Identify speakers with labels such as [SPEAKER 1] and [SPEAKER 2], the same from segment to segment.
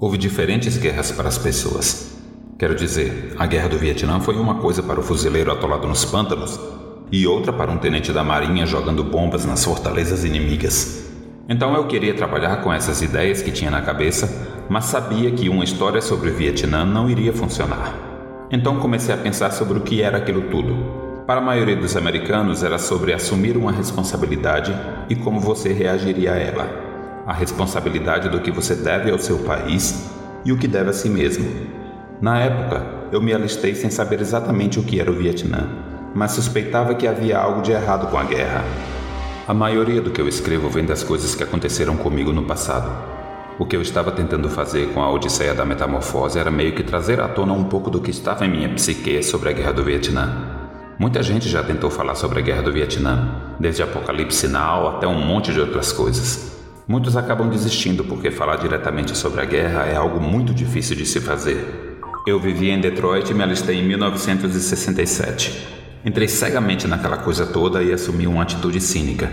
[SPEAKER 1] houve diferentes guerras para as pessoas. Quero dizer, a guerra do Vietnã foi uma coisa para o fuzileiro atolado nos pântanos e outra para um tenente da marinha jogando bombas nas fortalezas inimigas. Então eu queria trabalhar com essas ideias que tinha na cabeça, mas sabia que uma história sobre o Vietnã não iria funcionar. Então comecei a pensar sobre o que era aquilo tudo. Para a maioria dos americanos era sobre assumir uma responsabilidade e como você reagiria a ela. A responsabilidade do que você deve ao seu país e o que deve a si mesmo. Na época, eu me alistei sem saber exatamente o que era o Vietnã, mas suspeitava que havia algo de errado com a guerra. A maioria do que eu escrevo vem das coisas que aconteceram comigo no passado. O que eu estava tentando fazer com a Odisseia da Metamorfose era meio que trazer à tona um pouco do que estava em minha psique sobre a Guerra do Vietnã. Muita gente já tentou falar sobre a Guerra do Vietnã, desde Apocalipse Now até um monte de outras coisas. Muitos acabam desistindo porque falar diretamente sobre a guerra é algo muito difícil de se fazer. Eu vivi em Detroit e me alistei em 1967. Entrei cegamente naquela coisa toda e assumi uma atitude cínica.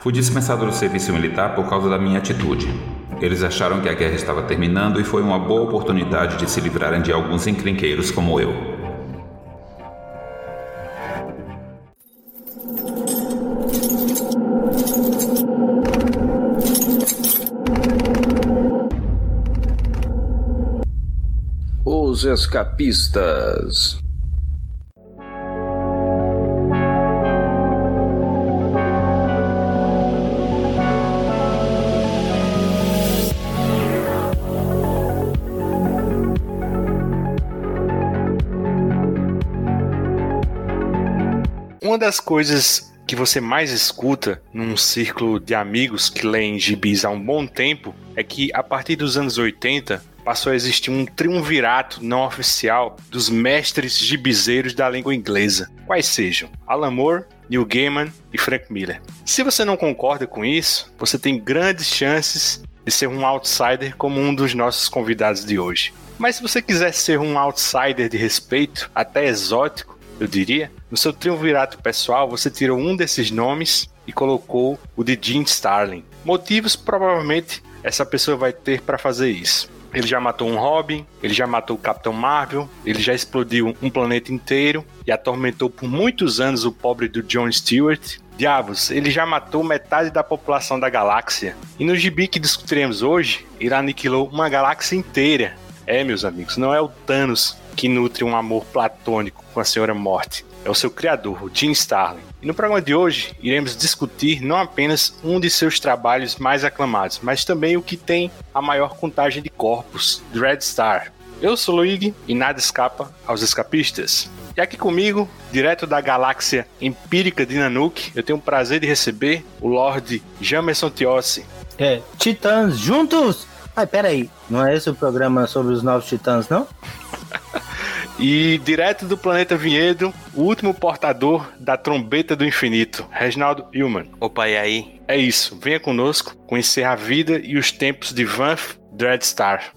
[SPEAKER 1] Fui dispensado do serviço militar por causa da minha atitude. Eles acharam que a guerra estava terminando e foi uma boa oportunidade de se livrarem de alguns encrenqueiros como eu.
[SPEAKER 2] Os escapistas.
[SPEAKER 3] Uma das coisas que você mais escuta num círculo de amigos que leem gibis há um bom tempo é que a partir dos anos 80 passou a existir um triunvirato não oficial dos mestres gibizeiros da língua inglesa, quais sejam Alan Moore, Neil Gaiman e Frank Miller. Se você não concorda com isso, você tem grandes chances de ser um outsider como um dos nossos convidados de hoje. Mas se você quiser ser um outsider de respeito, até exótico, eu diria, no seu triunvirato pessoal, você tirou um desses nomes e colocou o de Jim Starlin. Motivos provavelmente essa pessoa vai ter para fazer isso. Ele já matou um Robin, ele já matou o Capitão Marvel, ele já explodiu um planeta inteiro e atormentou por muitos anos o pobre do John Stewart. Diabos, ele já matou metade da população da galáxia. E no gibi que discutiremos hoje, ele aniquilou uma galáxia inteira. É, meus amigos, não é o Thanos que nutre um amor platônico com a Senhora Morte. É o seu criador, o Jim Starlin. E no programa de hoje, iremos discutir não apenas um de seus trabalhos mais aclamados, mas também o que tem a maior contagem de corpos, Dread Star. Eu sou Luigi e nada escapa aos escapistas. E aqui comigo, direto da galáxia empírica de Nanook, eu tenho o prazer de receber o Lord Jamerson Tiossi.
[SPEAKER 4] É, Titãs juntos! Ai, peraí, não é esse o programa sobre os novos titãs, não?
[SPEAKER 3] E direto do planeta Vinhedo, o último portador da trombeta do infinito, Reginaldo Hillman.
[SPEAKER 5] Opa, e aí?
[SPEAKER 3] É isso, venha conosco conhecer a vida e os tempos de Vanth Dreadstar.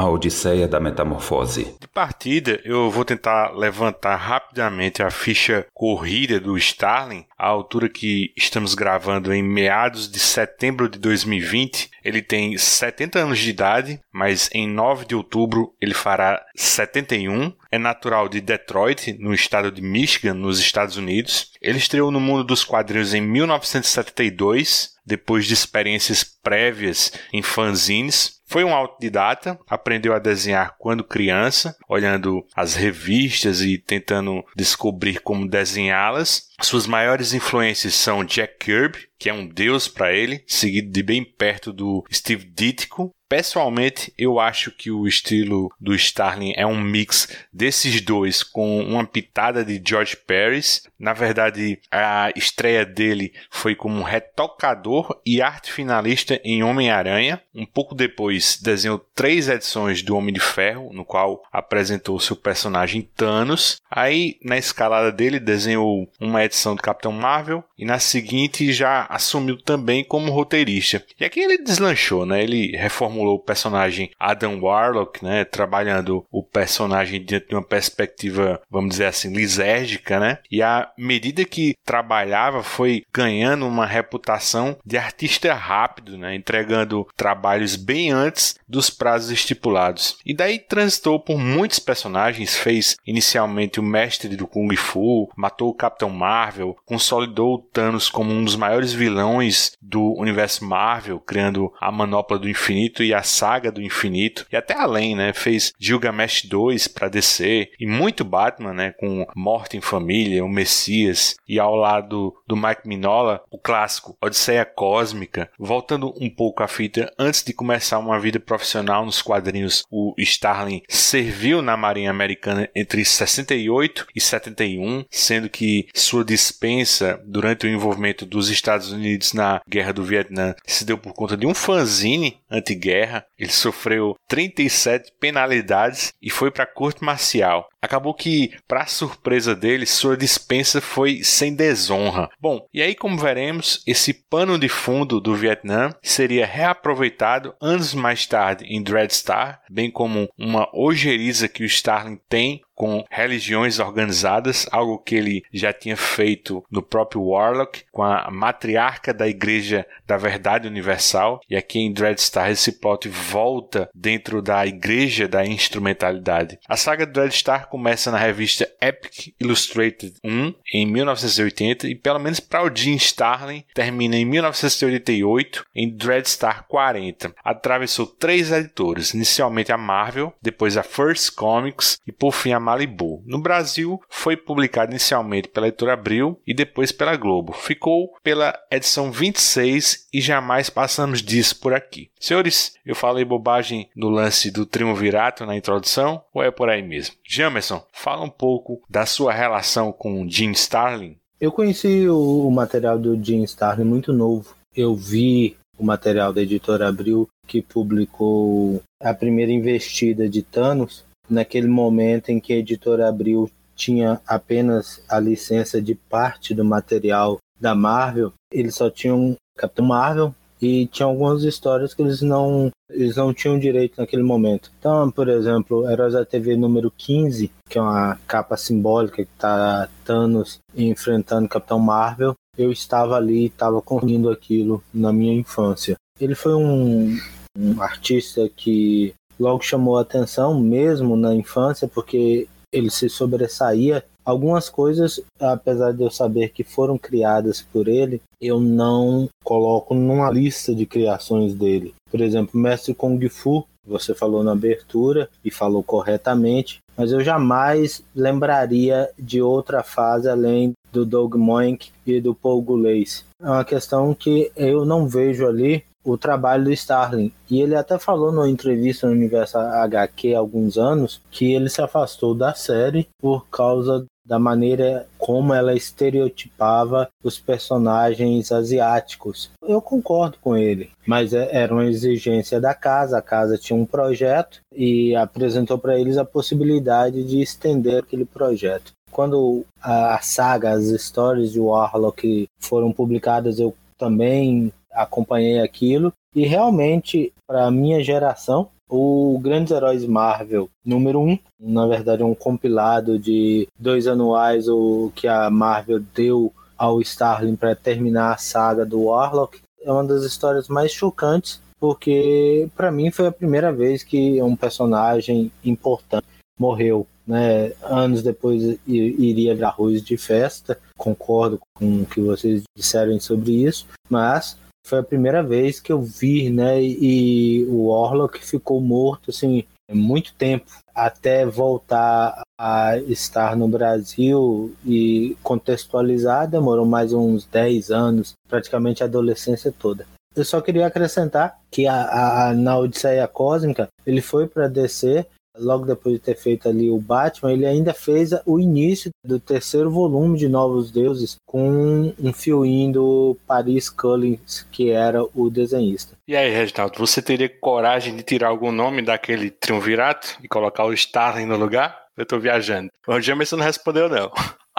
[SPEAKER 1] A Odisseia da Metamorfose.
[SPEAKER 3] De partida, eu vou tentar levantar rapidamente a ficha corrida do Starling, à altura que estamos gravando em meados de setembro de 2020. Ele tem 70 anos de idade, mas em 9 de outubro ele fará 71. É natural de Detroit, no estado de Michigan, nos Estados Unidos. Ele estreou no mundo dos quadrinhos em 1972, depois de experiências prévias em fanzines. Foi um autodidata, aprendeu a desenhar quando criança, olhando as revistas e tentando descobrir como desenhá-las. Suas maiores influências são Jack Kirby, que é um deus para ele, seguido de bem perto do Steve Ditko, Pessoalmente, eu acho que o estilo do Starling é um mix desses dois com uma pitada de George Paris. Na verdade, a estreia dele foi como retocador e arte finalista em Homem-Aranha. Um pouco depois, desenhou três edições do Homem de Ferro, no qual apresentou seu personagem Thanos. Aí, na escalada dele, desenhou uma edição do Capitão Marvel e na seguinte já assumiu também como roteirista. E aqui ele deslanchou, né? Ele reformou formulou o personagem Adam Warlock, né, trabalhando o personagem dentro de uma perspectiva, vamos dizer assim, lisérgica, né? E à medida que trabalhava, foi ganhando uma reputação de artista rápido, né, entregando trabalhos bem antes dos prazos estipulados. E daí transitou por muitos personagens, fez inicialmente o mestre do Kung Fu, matou o Capitão Marvel, consolidou o Thanos como um dos maiores vilões do universo Marvel, criando a Manopla do Infinito e a Saga do Infinito e até além, né? Fez Gilgamesh 2 para DC e muito Batman, né? Com Morte em Família, o Messias e ao lado do Mike Minola, o clássico Odisseia Cósmica. Voltando um pouco à fita, antes de começar uma vida profissional nos quadrinhos, o Starling serviu na Marinha Americana entre 68 e 71, sendo que sua dispensa durante o envolvimento dos Estados Unidos na Guerra do Vietnã se deu por conta de um fanzine anti-guerra guerra, ele sofreu 37 penalidades e foi para a corte marcial. Acabou que, para surpresa dele, sua dispensa foi sem desonra. Bom, e aí, como veremos, esse pano de fundo do Vietnã seria reaproveitado anos mais tarde em Dreadstar, bem como uma ojeriza que o Starling tem com religiões organizadas, algo que ele já tinha feito no próprio Warlock, com a matriarca da Igreja da Verdade Universal. E aqui em Dreadstar esse plot volta dentro da Igreja da Instrumentalidade. A saga Dreadstar começa na revista Epic Illustrated 1 em 1980 e pelo menos para o Jim Starlin termina em 1988 em Dreadstar 40. Atravessou três editores, inicialmente a Marvel, depois a First Comics e por fim a Malibu. No Brasil, foi publicado inicialmente pela editora Abril e depois pela Globo. Ficou pela edição 26 e jamais passamos disso por aqui. Senhores, eu falei bobagem no lance do triunvirato na introdução ou é por aí mesmo? Jamerson, fala um pouco da sua relação com Jim Starlin.
[SPEAKER 4] Eu conheci o material do Jim Starlin muito novo. Eu vi o material da editora Abril que publicou a primeira investida de Thanos naquele momento em que a editora Abril tinha apenas a licença de parte do material da Marvel, eles só tinham Capitão Marvel e tinha algumas histórias que eles não eles não tinham direito naquele momento. Então, por exemplo, Heróis da TV número 15, que é uma capa simbólica que está Thanos enfrentando Capitão Marvel, eu estava ali, estava conseguindo aquilo na minha infância. Ele foi um, um artista que logo chamou a atenção, mesmo na infância, porque ele se sobressaía. Algumas coisas, apesar de eu saber que foram criadas por ele, eu não coloco numa lista de criações dele. Por exemplo, Mestre Kung Fu, você falou na abertura e falou corretamente, mas eu jamais lembraria de outra fase além do Doug Moink e do Paul Gulace. É uma questão que eu não vejo ali o trabalho do Starling. E ele até falou numa entrevista no Universo HQ há alguns anos que ele se afastou da série por causa da maneira como ela estereotipava os personagens asiáticos. Eu concordo com ele, mas é, era uma exigência da casa. A casa tinha um projeto e apresentou para eles a possibilidade de estender aquele projeto. Quando a saga, as histórias de Warlock foram publicadas, eu também acompanhei aquilo e realmente para minha geração o Grandes Heróis Marvel número 1, um, na verdade é um compilado de dois anuais o que a Marvel deu ao Starling para terminar a saga do Warlock. É uma das histórias mais chocantes porque para mim foi a primeira vez que um personagem importante morreu. Né? Anos depois iria virar arroz de festa, concordo com o que vocês disseram sobre isso, mas foi a primeira vez que eu vi, né? E o Orlok ficou morto, assim, muito tempo até voltar a estar no Brasil e contextualizar, demorou mais uns 10 anos, praticamente a adolescência toda. Eu só queria acrescentar que a, a, na Odisseia Cósmica ele foi para descer logo depois de ter feito ali o Batman, ele ainda fez o início do terceiro volume de Novos Deuses com um fioinho do Paris Cullins, que era o desenhista.
[SPEAKER 3] E aí, Reginaldo, você teria coragem de tirar algum nome daquele triunvirato e colocar o Starling no lugar? Eu tô viajando. O Jamerson não respondeu, não.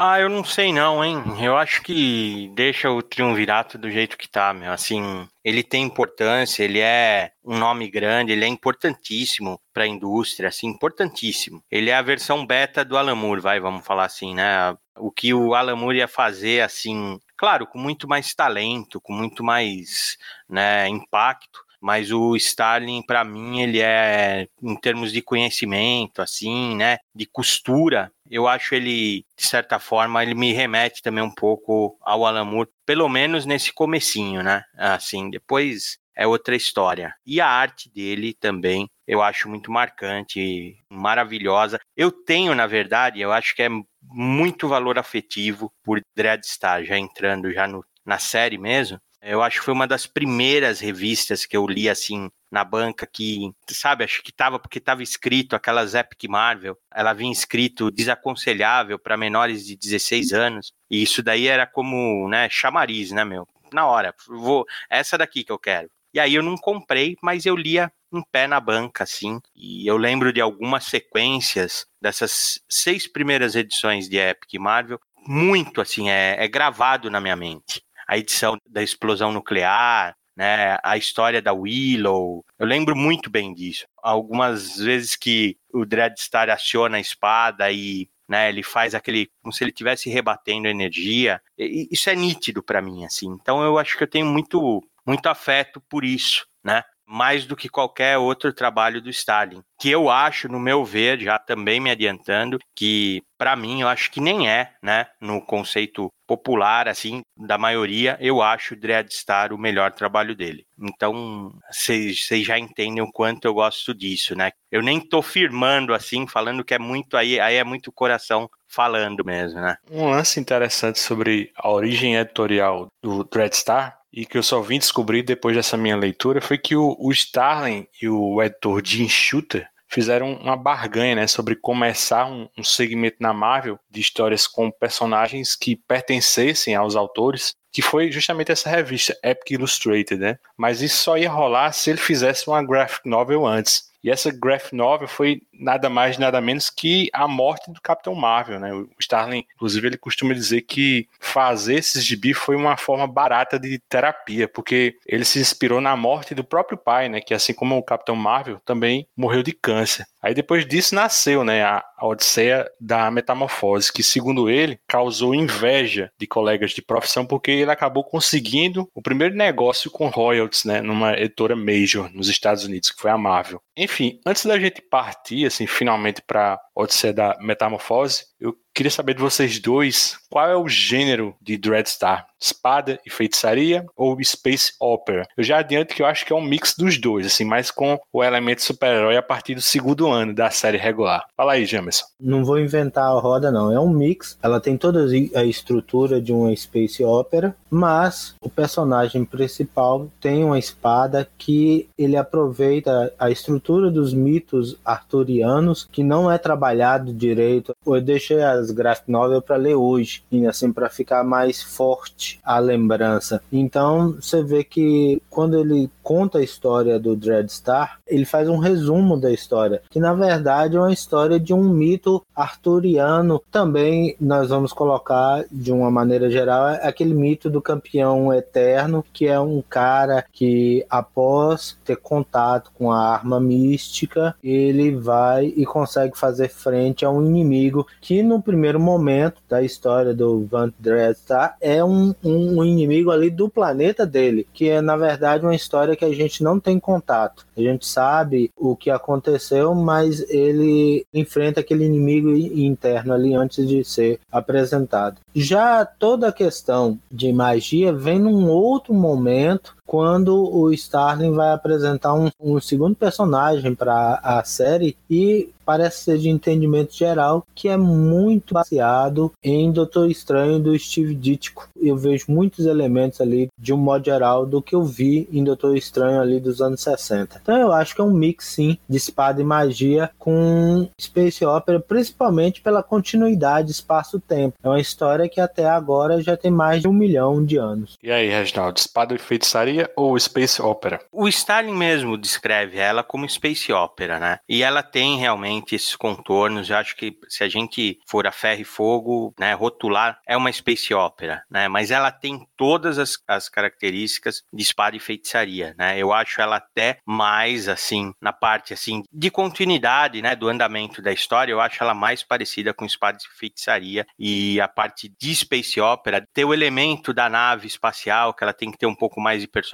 [SPEAKER 5] Ah, eu não sei não, hein? Eu acho que deixa o triunvirato do jeito que tá, meu. Assim, ele tem importância, ele é um nome grande, ele é importantíssimo para a indústria, assim, importantíssimo. Ele é a versão beta do Alan Moore, vai, vamos falar assim, né? O que o Alan Moore ia fazer, assim, claro, com muito mais talento, com muito mais, né, impacto, mas o Starling para mim ele é em termos de conhecimento assim, né, de costura, eu acho ele de certa forma ele me remete também um pouco ao Alan Moore, pelo menos nesse comecinho, né? Assim, depois é outra história. E a arte dele também eu acho muito marcante, maravilhosa. Eu tenho, na verdade, eu acho que é muito valor afetivo por Dreadstar, já entrando já no, na série mesmo. Eu acho que foi uma das primeiras revistas que eu li assim na banca que, sabe, acho que tava porque tava escrito aquelas Epic Marvel, ela vinha escrito desaconselhável para menores de 16 anos, e isso daí era como, né, chamariz, né, meu? Na hora, vou, essa daqui que eu quero. E aí eu não comprei, mas eu lia em pé na banca, assim. E eu lembro de algumas sequências dessas seis primeiras edições de Epic Marvel, muito assim, é, é gravado na minha mente a edição da explosão nuclear, né, a história da Willow. Eu lembro muito bem disso. Algumas vezes que o Dreadstar aciona a espada e né, ele faz aquele como se ele estivesse rebatendo energia. E, isso é nítido para mim assim. Então eu acho que eu tenho muito muito afeto por isso, né? Mais do que qualquer outro trabalho do Stalin, que eu acho, no meu ver, já também me adiantando, que para mim eu acho que nem é, né, no conceito popular assim da maioria, eu acho Dreadstar o melhor trabalho dele. Então, vocês já entendem o quanto eu gosto disso, né? Eu nem tô firmando assim, falando que é muito aí, aí é muito coração falando mesmo, né?
[SPEAKER 3] Um lance interessante sobre a origem editorial do Dreadstar e que eu só vim descobrir depois dessa minha leitura foi que o, o Starling e o editor Jim Shooter fizeram uma barganha né, sobre começar um, um, segmento na Marvel de histórias com personagens que pertencessem aos autores, que foi justamente essa revista, Epic Illustrated, né? Mas isso só ia rolar se ele fizesse uma graphic novel antes. E essa graphic novel foi nada mais nada menos que a morte do Capitão Marvel, né? O Starling, inclusive, ele costuma dizer que fazer esses gibi foi uma forma barata de terapia, porque ele se inspirou na morte do próprio pai, né? Que assim como o Capitão Marvel também morreu de câncer. Aí depois disso nasceu, né, a, a Odisseia da Metamorfose, que segundo ele causou inveja de colegas de profissão porque ele acabou conseguindo o primeiro negócio com royalties, né, numa editora major nos Estados Unidos, que foi a Marvel. Enfim, antes da gente partir assim finalmente para Odisseia da Metamorfose, eu Queria saber de vocês dois qual é o gênero de Dreadstar: espada e feitiçaria ou space opera? Eu já adianto que eu acho que é um mix dos dois, assim, mais com o elemento super-herói a partir do segundo ano da série regular. Fala aí, Jamerson.
[SPEAKER 4] Não vou inventar a roda, não. É um mix. Ela tem toda a estrutura de uma space opera, mas o personagem principal tem uma espada que ele aproveita a estrutura dos mitos arturianos que não é trabalhado direito. Eu deixei as graphic novel para ler hoje, e assim para ficar mais forte a lembrança. Então você vê que quando ele conta a história do Dreadstar, ele faz um resumo da história, que na verdade é uma história de um mito arturiano. Também nós vamos colocar de uma maneira geral aquele mito do campeão eterno, que é um cara que após ter contato com a arma mística, ele vai e consegue fazer frente a um inimigo que no primeiro momento da história do Van Dreadstar é um, um inimigo ali do planeta dele, que é na verdade uma história que a gente não tem contato. A gente sabe o que aconteceu, mas ele enfrenta aquele inimigo interno ali antes de ser apresentado. Já toda a questão de magia vem num outro momento quando o Starling vai apresentar um, um segundo personagem para a série e parece ser de entendimento geral que é muito baseado em Doutor Estranho do Steve Ditko. Eu vejo muitos elementos ali, de um modo geral, do que eu vi em Doutor Estranho ali dos anos 60. Então eu acho que é um mix, sim, de espada e magia com Space Opera, principalmente pela continuidade espaço-tempo. É uma história que até agora já tem mais de um milhão de anos.
[SPEAKER 3] E aí, Reginaldo, espada e feitiçaria ou Space Opera?
[SPEAKER 5] O Stalin mesmo descreve ela como Space Opera, né? E ela tem realmente esses contornos. Eu acho que se a gente for a ferro e fogo, né, rotular, é uma space opera, né? Mas ela tem todas as, as características de espada e feitiçaria, né? Eu acho ela até mais assim na parte assim de continuidade, né, do andamento da história. Eu acho ela mais parecida com espada e feitiçaria e a parte de space opera ter o elemento da nave espacial que ela tem que ter um pouco mais de personalidade,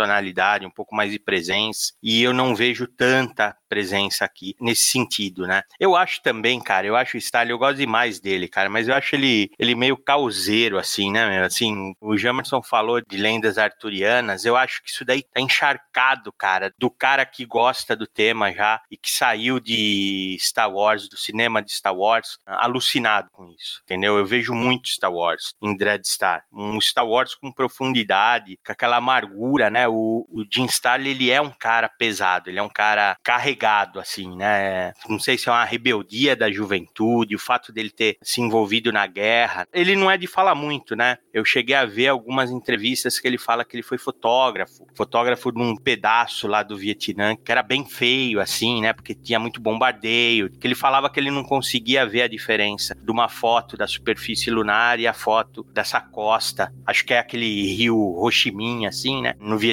[SPEAKER 5] um pouco mais de presença. E eu não vejo tanta presença aqui nesse sentido, né? Eu acho também, cara, eu acho o Stalin, eu gosto demais dele, cara, mas eu acho ele, ele meio causeiro, assim, né? Assim, o Jamerson falou de lendas arturianas, eu acho que isso daí tá encharcado, cara, do cara que gosta do tema já e que saiu de Star Wars, do cinema de Star Wars, alucinado com isso, entendeu? Eu vejo muito Star Wars em Dread Star, um Star Wars com profundidade, com aquela amargura, né? O, o Jim ele é um cara pesado, ele é um cara carregado, assim, né? Não sei se é uma rebeldia da juventude, o fato dele ter se envolvido na guerra. Ele não é de falar muito, né? Eu cheguei a ver algumas entrevistas que ele fala que ele foi fotógrafo, fotógrafo num pedaço lá do Vietnã, que era bem feio, assim, né? Porque tinha muito bombardeio, que ele falava que ele não conseguia ver a diferença de uma foto da superfície lunar e a foto dessa costa. Acho que é aquele rio Ho Chi Minh, assim, né? No Vietnã,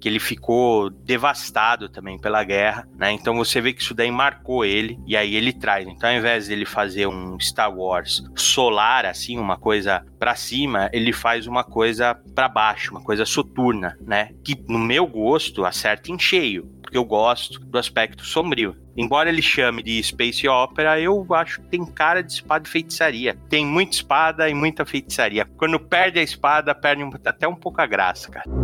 [SPEAKER 5] que ele ficou devastado também pela guerra, né? Então você vê que isso daí marcou ele, e aí ele traz. Então, ao invés dele fazer um Star Wars solar, assim, uma coisa para cima, ele faz uma coisa para baixo, uma coisa soturna, né? Que no meu gosto acerta em cheio, porque eu gosto do aspecto sombrio. Embora ele chame de Space Opera, eu acho que tem cara de espada e feitiçaria. Tem muita espada e muita feitiçaria. Quando perde a espada, perde até um pouco a graça, cara.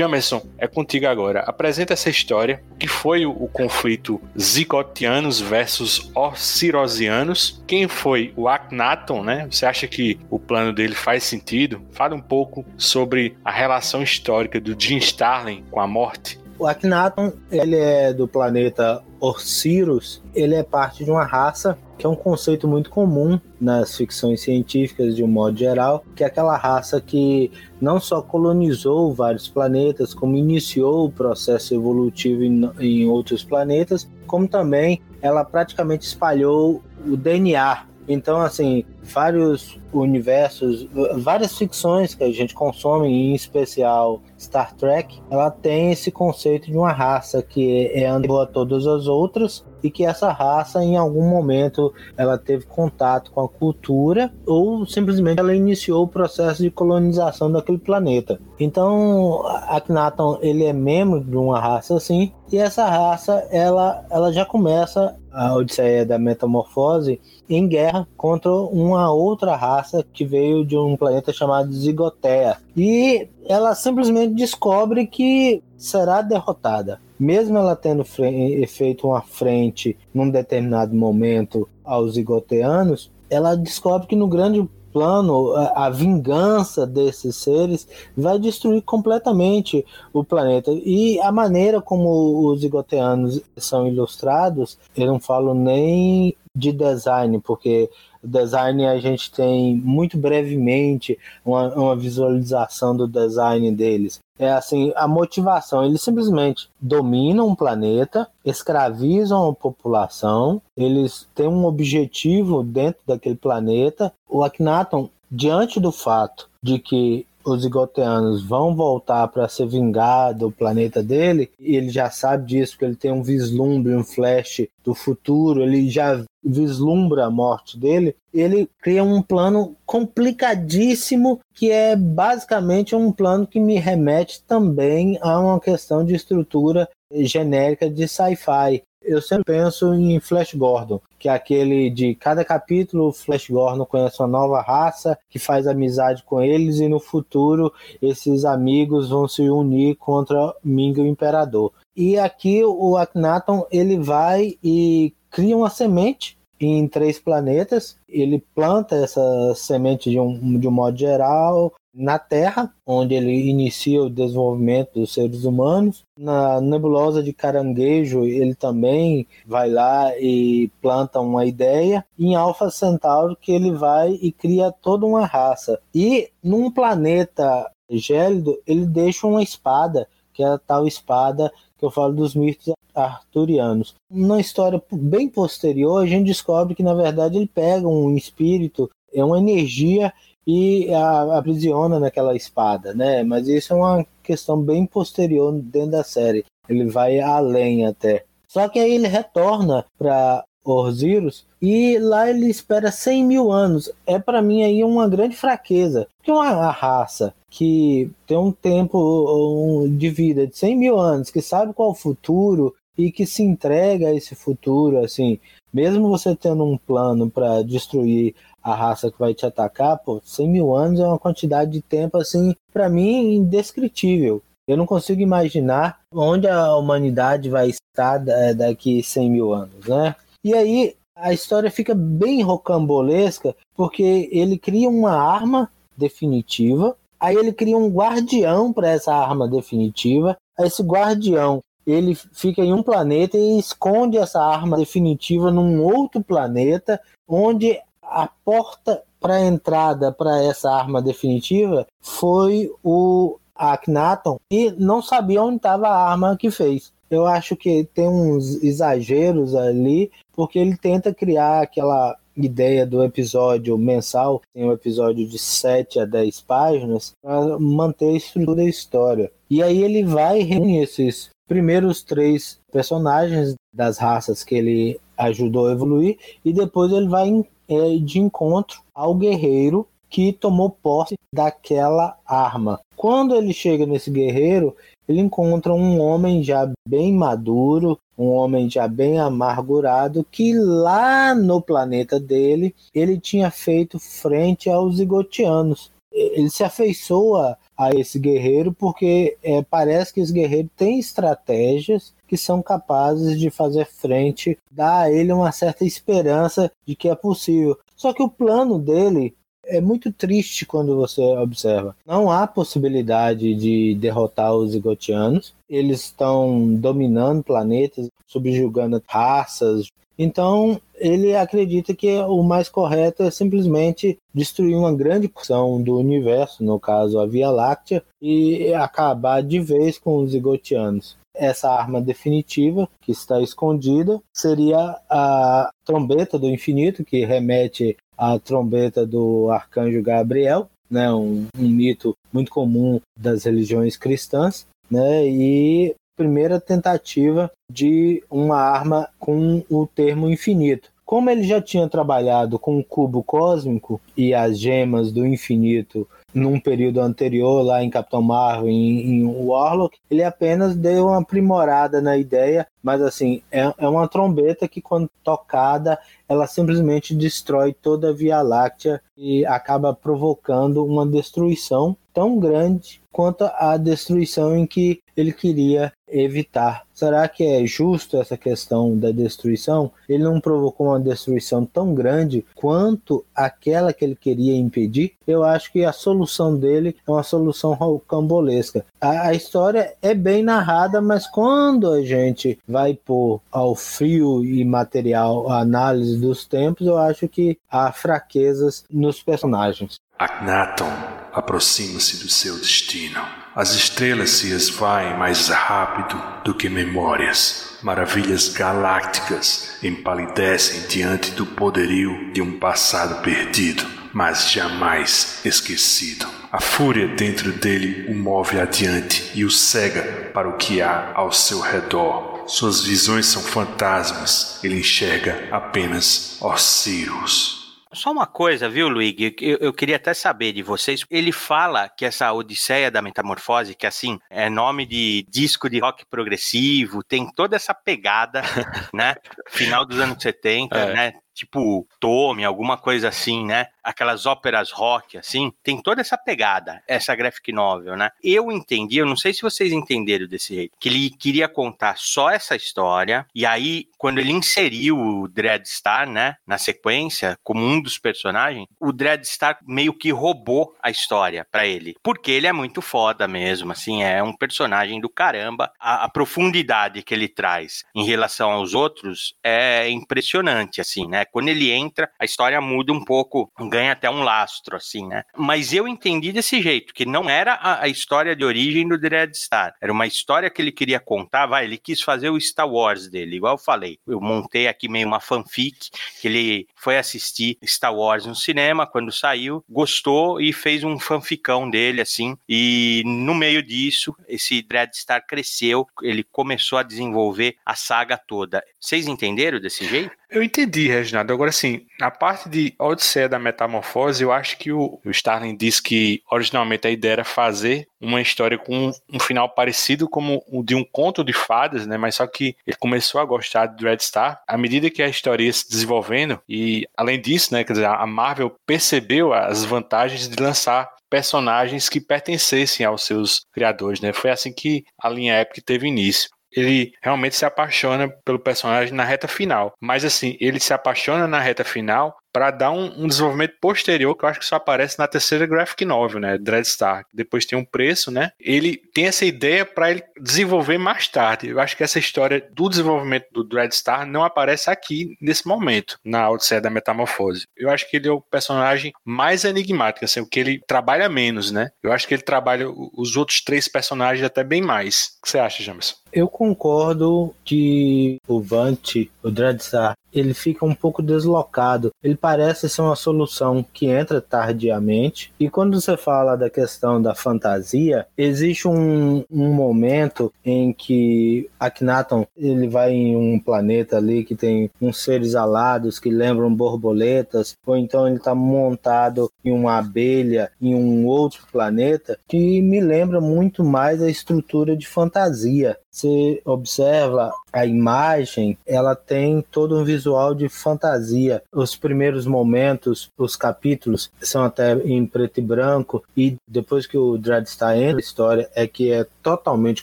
[SPEAKER 3] Jamerson, é contigo agora. Apresenta essa história, que foi o, conflito zigotianos versus ossirosianos, quem foi o Akhenaton, né? Você acha que o plano dele faz sentido? Fala um pouco sobre a relação histórica do Jim Starlin com a morte.
[SPEAKER 4] O Akhenaton, ele é do planeta Orcirus, ele é parte de uma raça que é um conceito muito comum nas ficções científicas de um modo geral, que é aquela raça que não só colonizou vários planetas, como iniciou o processo evolutivo em, em outros planetas, como também ela praticamente espalhou o DNA então, assim, vários universos, várias ficções que a gente consome, em especial Star Trek, ela tem esse conceito de uma raça que é anterior a todas as outras e que essa raça em algum momento ela teve contato com a cultura ou simplesmente ela iniciou o processo de colonização daquele planeta. Então, Akhenaton ele é membro de uma raça assim e essa raça ela ela já começa a Odisseia da Metamorfose em guerra contra uma outra raça que veio de um planeta chamado Zigotea. E ela simplesmente descobre que será derrotada. Mesmo ela tendo feito uma frente num determinado momento aos zigoteanos, ela descobre que no grande plano, a, a, vingança desses seres vai destruir completamente o planeta. E a maneira como os zigoteanos são ilustrados, eu não falo nem de design, porque design a gente tem muito brevemente uma, uma visualização do design deles. É assim, a motivação, eles simplesmente dominam um planeta, escravizam a população, eles têm um objetivo dentro daquele planeta. O Akhenaton, diante do fato de que os zigoteanos vão voltar para se vingar do planeta dele, e ele já sabe disso, porque ele tem um vislumbre, um flash do futuro, ele já vislumbra a morte dele, ele cria um plano complicadíssimo que é basicamente um plano que me remete também a uma questão de estrutura genérica de sci-fi eu sempre penso em Flash Gordon, que é aquele de cada capítulo o Flash Gordon conhece uma nova raça que faz amizade com eles e no futuro esses amigos vão se unir contra Ming o Imperador. E aqui o Akhenaton ele vai e cria uma semente em três planetas. Ele planta essa semente de um, de um modo geral na Terra, onde ele inicia o desenvolvimento dos seres humanos. Na nebulosa de Caranguejo, ele também vai lá e planta uma ideia. Em Alpha Centauri, que ele vai e cria toda uma raça. E num planeta gélido, ele deixa uma espada, que é a tal espada que eu falo dos mitos arturianos. Na história bem posterior, a gente descobre que na verdade ele pega um espírito, é uma energia e a, aprisiona naquela espada, né? Mas isso é uma questão bem posterior dentro da série. Ele vai além até. Só que aí ele retorna para Orziros e lá ele espera 100 mil anos. É para mim aí uma grande fraqueza. Porque uma raça que tem um tempo de vida de 100 mil anos, que sabe qual é o futuro e que se entrega a esse futuro, assim, mesmo você tendo um plano para destruir a raça que vai te atacar, pô, 100 mil anos é uma quantidade de tempo, assim, para mim, indescritível. Eu não consigo imaginar onde a humanidade vai estar daqui 100 mil anos, né? E aí a história fica bem rocambolesca, porque ele cria uma arma definitiva, aí ele cria um guardião para essa arma definitiva, esse guardião ele fica em um planeta e esconde essa arma definitiva num outro planeta, onde a porta para entrada para essa arma definitiva foi o Akhenaton e não sabia onde estava a arma que fez. Eu acho que tem uns exageros ali, porque ele tenta criar aquela ideia do episódio mensal, tem um episódio de 7 a 10 páginas, para manter a estrutura da história. E aí ele vai reunir esses primeiros três personagens das raças que ele ajudou a evoluir e depois ele vai é, de encontro ao guerreiro que tomou posse daquela arma. Quando ele chega nesse guerreiro, ele encontra um homem já bem maduro, um homem já bem amargurado, que lá no planeta dele ele tinha feito frente aos zigotianos. Ele se afeiçoa a esse guerreiro, porque é, parece que esse guerreiro tem estratégias que são capazes de fazer frente, dar a ele uma certa esperança de que é possível. Só que o plano dele é muito triste quando você observa. Não há possibilidade de derrotar os zigotianos. Eles estão dominando planetas, subjugando raças, então, ele acredita que o mais correto é simplesmente destruir uma grande porção do universo, no caso a Via Láctea, e acabar de vez com os zigotianos. Essa arma definitiva, que está escondida, seria a trombeta do infinito, que remete à trombeta do arcanjo Gabriel, né, um, um mito muito comum das religiões cristãs, né, e primeira tentativa de uma arma com o termo infinito. Como ele já tinha trabalhado com o cubo cósmico e as gemas do infinito num período anterior, lá em Capitão Marvel, em, em Warlock, ele apenas deu uma aprimorada na ideia, mas assim, é, é uma trombeta que quando tocada, ela simplesmente destrói toda a Via Láctea e acaba provocando uma destruição tão grande quanto a destruição em que ele queria evitar. Será que é justo essa questão da destruição? Ele não provocou uma destruição tão grande quanto aquela que ele queria impedir? Eu acho que a solução dele é uma solução rocambolesca. A, a história é bem narrada, mas quando a gente vai pôr ao frio e material a análise dos tempos, eu acho que há fraquezas nos personagens.
[SPEAKER 6] Akhenaton aproxima-se do seu destino. As estrelas se esvaem mais rápido do que memórias. Maravilhas galácticas empalidecem diante do poderio de um passado perdido. mas jamais esquecido. A fúria dentro dele o move adiante e o cega para o que há ao seu redor. Suas visões são fantasmas, ele enxerga apenas oscilos.
[SPEAKER 5] Só uma coisa, viu, Luigi? Eu, eu, queria até saber de vocês. Ele fala que essa Odisseia da Metamorfose, que assim, é nome de disco de rock progressivo, tem toda essa pegada, né? Final dos anos 70, é. né? Tipo Tome, alguma coisa assim, né? Aquelas óperas rock, assim, tem toda essa pegada, essa graphic novel, né? Eu entendi, eu não sei se vocês entenderam desse jeito, que ele queria contar só essa história, e aí, quando ele inseriu o Dreadstar, né, na sequência, como um dos personagens, o Dreadstar meio que roubou a história para ele, porque ele é muito foda mesmo, assim, é um personagem do caramba, a, a profundidade que ele traz em relação aos outros é impressionante, assim, né? Quando ele entra, a história muda um pouco, ganha até um lastro, assim, né? Mas eu entendi desse jeito, que não era a, a história de origem do Dreadstar. Era uma história que ele queria contar, vai, ele quis fazer o Star Wars dele, igual eu falei. Eu montei aqui meio uma fanfic, que ele foi assistir Star Wars no cinema, quando saiu, gostou e fez um fanficão dele, assim, e no meio disso, esse Dreadstar cresceu, ele começou a desenvolver a saga toda. Vocês entenderam desse jeito?
[SPEAKER 3] Eu entendi, Reginaldo. Agora, sim, na parte de Odisseia da Metamorfose, eu acho que o, o Starling disse que originalmente a ideia era fazer uma história com um final parecido como o de um conto de fadas, né? Mas só que ele começou a gostar de Red Star à medida que a história ia se desenvolvendo e além disso, né? Quer dizer, a Marvel percebeu as vantagens de lançar personagens que pertencessem aos seus criadores, né? Foi assim que a linha Epic teve início ele realmente se apaixona pelo personagem na reta final. Mas assim, ele se apaixona na reta final para dar um, um, desenvolvimento posterior que eu acho que só aparece na terceira graphic novel, né, Dreadstar. Depois tem um preço, né? Ele tem essa ideia para ele desenvolver mais tarde. Eu acho que essa história do desenvolvimento do Dreadstar não aparece aqui nesse momento, na Odisseia da Metamorfose. Eu acho que ele é o personagem mais enigmático, assim, o que ele trabalha menos, né? Eu acho que ele trabalha os outros três personagens até bem mais. O que você acha, Jamerson?
[SPEAKER 4] Eu concordo que o Vant, o Dreadstar, ele fica um pouco deslocado. Ele parece ser uma solução que entra tardiamente. E quando você fala da questão da fantasia, existe um, um momento em que Akhenaton ele vai em um planeta ali que tem uns seres alados que lembram borboletas, ou então ele está montado em uma abelha em um outro planeta que me lembra muito mais a estrutura de fantasia. Você observa a imagem, ela tem todo um visual de fantasia. Os primeiros momentos, os capítulos são até em preto e branco e depois que o Dreadstar entra na história é que é totalmente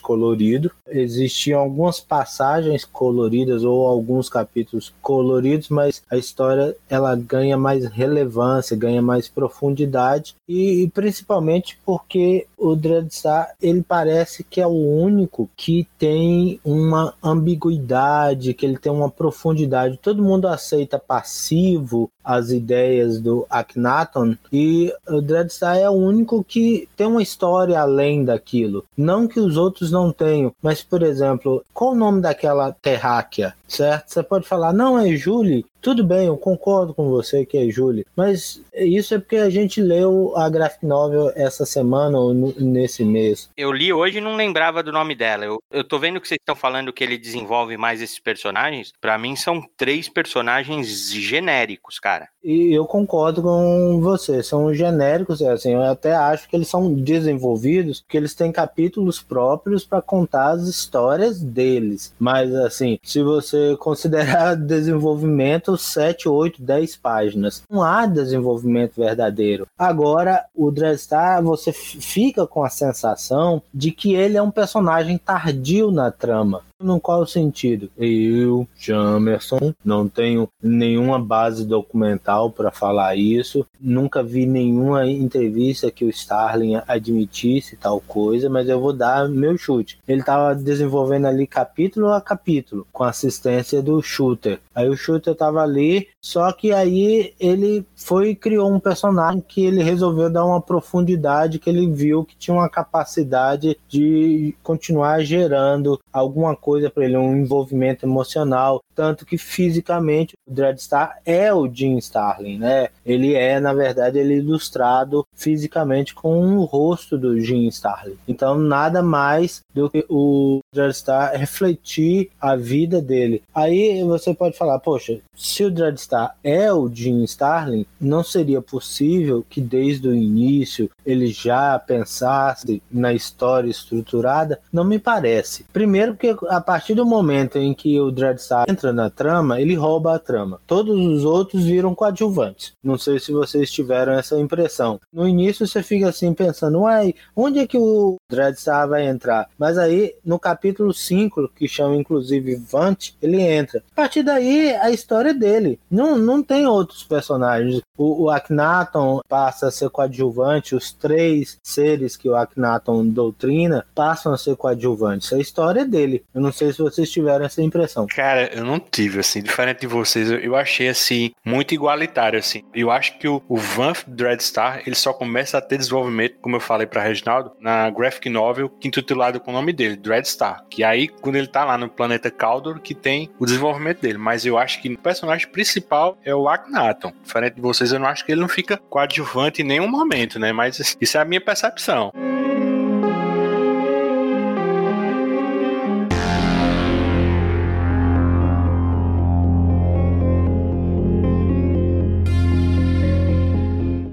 [SPEAKER 4] colorido. Existiam algumas passagens coloridas ou alguns capítulos coloridos, mas a história ela ganha mais relevância, ganha mais profundidade e, e principalmente porque o Dreadstar ele parece que é o único que tem uma ambiguidade, que ele tem uma profundidade. Todo mundo aceita passivo as ideias do Akhenaton e o Dreadstar é o único que tem uma história além daquilo. Não que os outros não tenham, mas por exemplo, qual o nome daquela terráquea, certo? Você pode falar, não é Julie, tudo bem, eu concordo com você que é Julie, mas isso é porque a gente leu a graphic novel essa semana ou nesse mês.
[SPEAKER 5] Eu li hoje e não lembrava do nome dela. Eu, eu tô vendo que vocês estão falando que ele desenvolve mais esses personagens. Para mim são três personagens genéricos, cara.
[SPEAKER 4] E eu concordo com você, são genéricos, assim, eu até acho que eles são desenvolvidos, que eles têm capítulos próprios para contar as histórias deles. Mas assim, se você considerar desenvolvimento 7, 8, 10 páginas, não há desenvolvimento verdadeiro. Agora, o Dreadstar, você fica com a sensação de que ele é um personagem tardio na trama. No qual sentido? Eu, Jamerson, não tenho nenhuma base documental para falar isso. Nunca vi nenhuma entrevista que o Starling admitisse tal coisa, mas eu vou dar meu chute. Ele estava desenvolvendo ali capítulo a capítulo, com assistência do Shooter. Aí o Shooter estava ali, só que aí ele foi e criou um personagem que ele resolveu dar uma profundidade, que ele viu que tinha uma capacidade de continuar gerando alguma coisa coisa para ele, um envolvimento emocional. Tanto que fisicamente o Dreadstar é o Jim Starlin, né? Ele é, na verdade, ele é ilustrado fisicamente com o rosto do Jim Starlin. Então, nada mais do que o Dreadstar refletir a vida dele. Aí você pode falar, poxa, se o Dreadstar é o Jim Starlin, não seria possível que desde o início ele já pensasse na história estruturada? Não me parece. Primeiro porque a partir do momento em que o Dreadstar entra na trama, ele rouba a trama. Todos os outros viram coadjuvantes. Não sei se vocês tiveram essa impressão. No início você fica assim pensando, uai, onde é que o Dreadstar vai entrar? Mas aí no capítulo 5, que chama inclusive Vant, ele entra. A partir daí a história é dele. Não, não tem outros personagens. O, o Akhenaton passa a ser coadjuvante, os três seres que o Akhenaton doutrina passam a ser coadjuvantes. A história é dele. Eu não sei se vocês tiveram essa impressão.
[SPEAKER 3] Cara, eu não tive, assim, diferente de vocês, eu, achei, assim, muito igualitário, assim. Eu acho que o, o Vanth Dreadstar, ele só começa a ter desenvolvimento, como eu falei pra Reginaldo, na graphic novel, que intitulado com o nome dele, Dreadstar. Que aí, quando ele tá lá no planeta Caldor, que tem o desenvolvimento dele. Mas eu acho que o personagem principal é o Akhenaton. Diferente de vocês, eu não acho que ele não fica coadjuvante em nenhum momento, né? Mas isso é a minha percepção.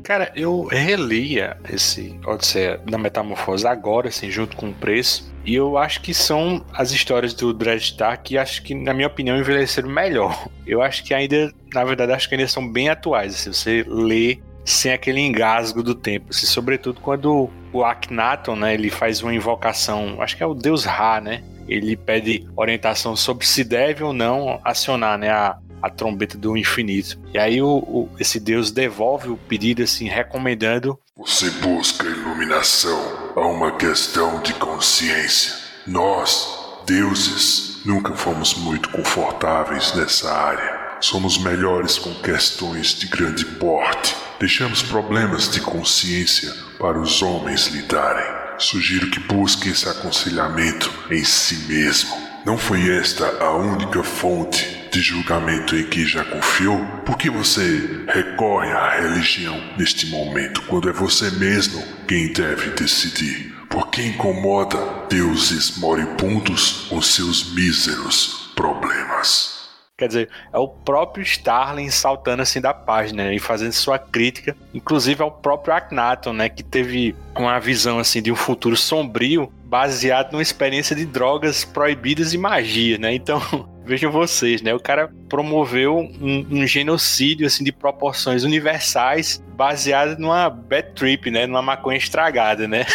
[SPEAKER 3] Cara, eu relia esse Odisseia da Metamorfose agora, assim, junto com o preço. E eu acho que são as histórias do Dreadstar que acho que, na minha opinião, envelheceram melhor. Eu acho que ainda, na verdade, acho que ainda são bem atuais. Assim, você lê sem aquele engasgo do tempo. Assim, sobretudo quando o Akhenaton, né, ele faz uma invocação, acho que é o deus Ra, né? Ele pede orientação sobre se deve ou não acionar, né, a, a trombeta do infinito. E aí o, o, esse deus devolve o pedido assim, recomendando.
[SPEAKER 7] Você busca iluminação a uma questão de consciência. Nós, deuses, nunca fomos muito confortáveis nessa área. Somos melhores com questões de grande porte. Deixamos problemas de consciência para os homens lidarem. Sugiro que busque esse aconselhamento em si mesmo. Não foi esta a única fonte de julgamento em que já confiou? Por que você recorre à religião neste momento, quando é você mesmo quem deve decidir? Por que incomoda deuses moribundos com seus míseros problemas?
[SPEAKER 3] Quer dizer, é o próprio Starling saltando assim da página e fazendo sua crítica, inclusive ao próprio Akhenaton, né, que teve uma visão assim de um futuro sombrio baseado numa experiência de drogas proibidas e magia, né? Então, vejam vocês, né? O cara promoveu um, um, genocídio assim de proporções universais baseado numa bad trip, né? Numa maconha estragada, né?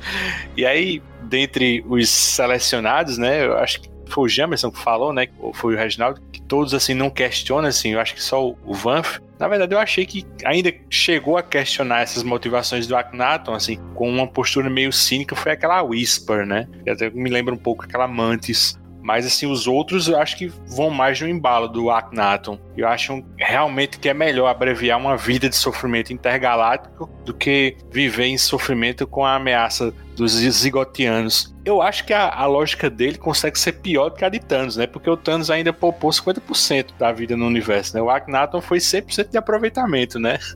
[SPEAKER 3] e aí, dentre os selecionados, né? Eu acho que foi o Jamerson que falou, né? Ou foi o Reginaldo, que todos assim não questionam, assim. Eu acho que só o Vanf. Na verdade, eu achei que ainda chegou a questionar essas motivações do Akhenaton, assim, com uma postura meio cínica, foi aquela Whisper, né? Que até me lembra um pouco aquela Mantis mas assim, os outros eu acho que vão mais no embalo do Akhenaton. Eu acho realmente que é melhor abreviar uma vida de sofrimento intergaláctico do que viver em sofrimento com a ameaça dos zigotianos. Eu acho que a, a, lógica dele consegue ser pior do que a de Thanos, né? Porque o Thanos ainda poupou 50% da vida no universo, né? O Akhenaton foi 100% de aproveitamento, né?